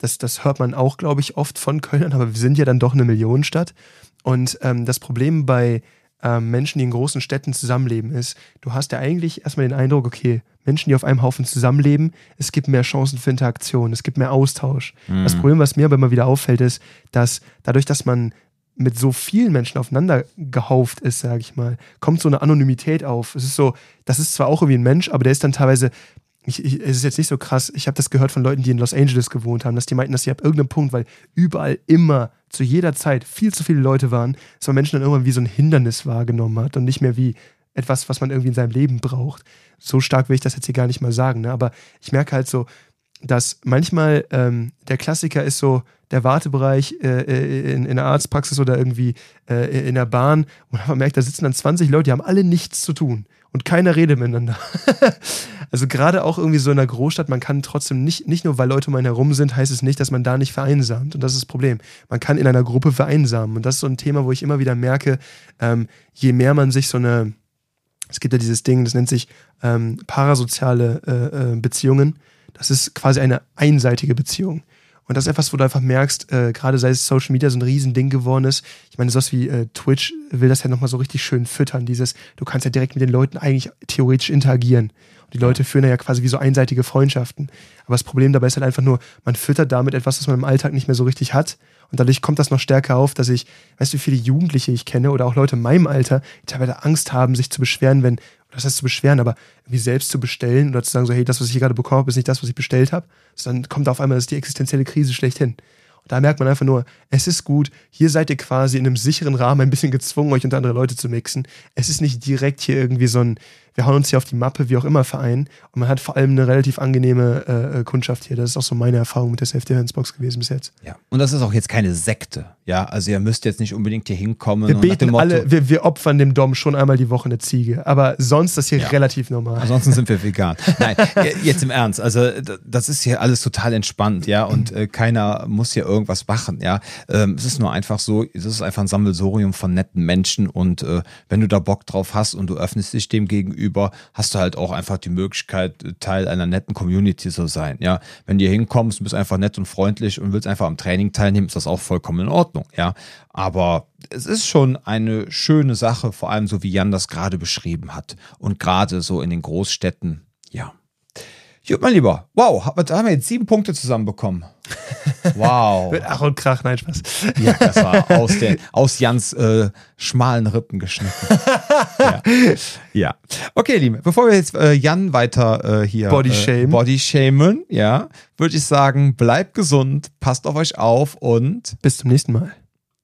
das, das hört man auch, glaube ich, oft von Köln, aber wir sind ja dann doch eine Millionenstadt. Und ähm, das Problem bei ähm, Menschen, die in großen Städten zusammenleben, ist, du hast ja eigentlich erstmal den Eindruck, okay, Menschen, die auf einem Haufen zusammenleben, es gibt mehr Chancen für Interaktion, es gibt mehr Austausch. Mhm. Das Problem, was mir aber immer wieder auffällt, ist, dass dadurch, dass man mit so vielen Menschen aufeinander gehauft ist, sage ich mal, kommt so eine Anonymität auf. Es ist so, das ist zwar auch irgendwie ein Mensch, aber der ist dann teilweise ich, ich, es ist jetzt nicht so krass, ich habe das gehört von Leuten, die in Los Angeles gewohnt haben, dass die meinten, dass sie ab irgendeinem Punkt, weil überall immer zu jeder Zeit viel zu viele Leute waren, dass man Menschen dann irgendwann wie so ein Hindernis wahrgenommen hat und nicht mehr wie etwas, was man irgendwie in seinem Leben braucht. So stark will ich das jetzt hier gar nicht mal sagen, ne? aber ich merke halt so, dass manchmal ähm, der Klassiker ist so der Wartebereich äh, äh in, in der Arztpraxis oder irgendwie äh, in der Bahn und man merkt, da sitzen dann 20 Leute, die haben alle nichts zu tun und keiner redet miteinander. (laughs) also gerade auch irgendwie so in der Großstadt, man kann trotzdem nicht, nicht nur weil Leute um einen herum sind, heißt es nicht, dass man da nicht vereinsamt. Und das ist das Problem. Man kann in einer Gruppe vereinsamen. Und das ist so ein Thema, wo ich immer wieder merke, ähm, je mehr man sich so eine, es gibt ja dieses Ding, das nennt sich ähm, parasoziale äh, äh, Beziehungen. Das ist quasi eine einseitige Beziehung. Und das ist etwas, wo du einfach merkst, äh, gerade seit Social Media so ein Riesending geworden ist. Ich meine, sowas wie äh, Twitch will das ja nochmal so richtig schön füttern. Dieses, du kannst ja direkt mit den Leuten eigentlich theoretisch interagieren. Und die Leute führen ja quasi wie so einseitige Freundschaften. Aber das Problem dabei ist halt einfach nur, man füttert damit etwas, was man im Alltag nicht mehr so richtig hat. Und dadurch kommt das noch stärker auf, dass ich, weißt du, wie viele Jugendliche ich kenne oder auch Leute in meinem Alter, die teilweise Angst haben, sich zu beschweren, wenn das heißt zu beschweren, aber irgendwie selbst zu bestellen oder zu sagen, so, hey, das, was ich hier gerade bekommen habe, ist nicht das, was ich bestellt habe. Dann kommt auf einmal, das ist die existenzielle Krise schlechthin. Und da merkt man einfach nur, es ist gut, hier seid ihr quasi in einem sicheren Rahmen ein bisschen gezwungen, euch unter andere Leute zu mixen. Es ist nicht direkt hier irgendwie so ein, wir hauen uns hier auf die Mappe, wie auch immer, Verein. Und man hat vor allem eine relativ angenehme äh, äh Kundschaft hier. Das ist auch so meine Erfahrung mit der Safety Hands Box gewesen bis jetzt. Ja, und das ist auch jetzt keine Sekte. Ja, also ihr müsst jetzt nicht unbedingt hier hinkommen. Wir beten Motto, alle, wir, wir, opfern dem Dom schon einmal die Woche eine Ziege. Aber sonst ist hier ja. relativ normal. Ansonsten sind wir (laughs) vegan. Nein, jetzt im Ernst. Also das ist hier alles total entspannt, ja. Und äh, keiner muss hier irgendwas machen, ja. Ähm, es ist nur einfach so, es ist einfach ein Sammelsorium von netten Menschen. Und äh, wenn du da Bock drauf hast und du öffnest dich dem gegenüber, hast du halt auch einfach die Möglichkeit, Teil einer netten Community zu sein, ja. Wenn du hier hinkommst, bist einfach nett und freundlich und willst einfach am Training teilnehmen, ist das auch vollkommen in. Ordnung, ja. Aber es ist schon eine schöne Sache, vor allem so wie Jan das gerade beschrieben hat. Und gerade so in den Großstädten, ja. Gut, mein Lieber, wow, da haben wir jetzt sieben Punkte zusammenbekommen. (laughs) Wow. Mit Ach und Krach, nein, Spaß. Ja, das war aus, der, aus Jans äh, schmalen Rippen geschnitten. (laughs) ja. ja. Okay, Liebe, bevor wir jetzt äh, Jan weiter äh, hier Body Shame. Body shamen, ja, würde ich sagen, bleibt gesund, passt auf euch auf und bis zum nächsten Mal.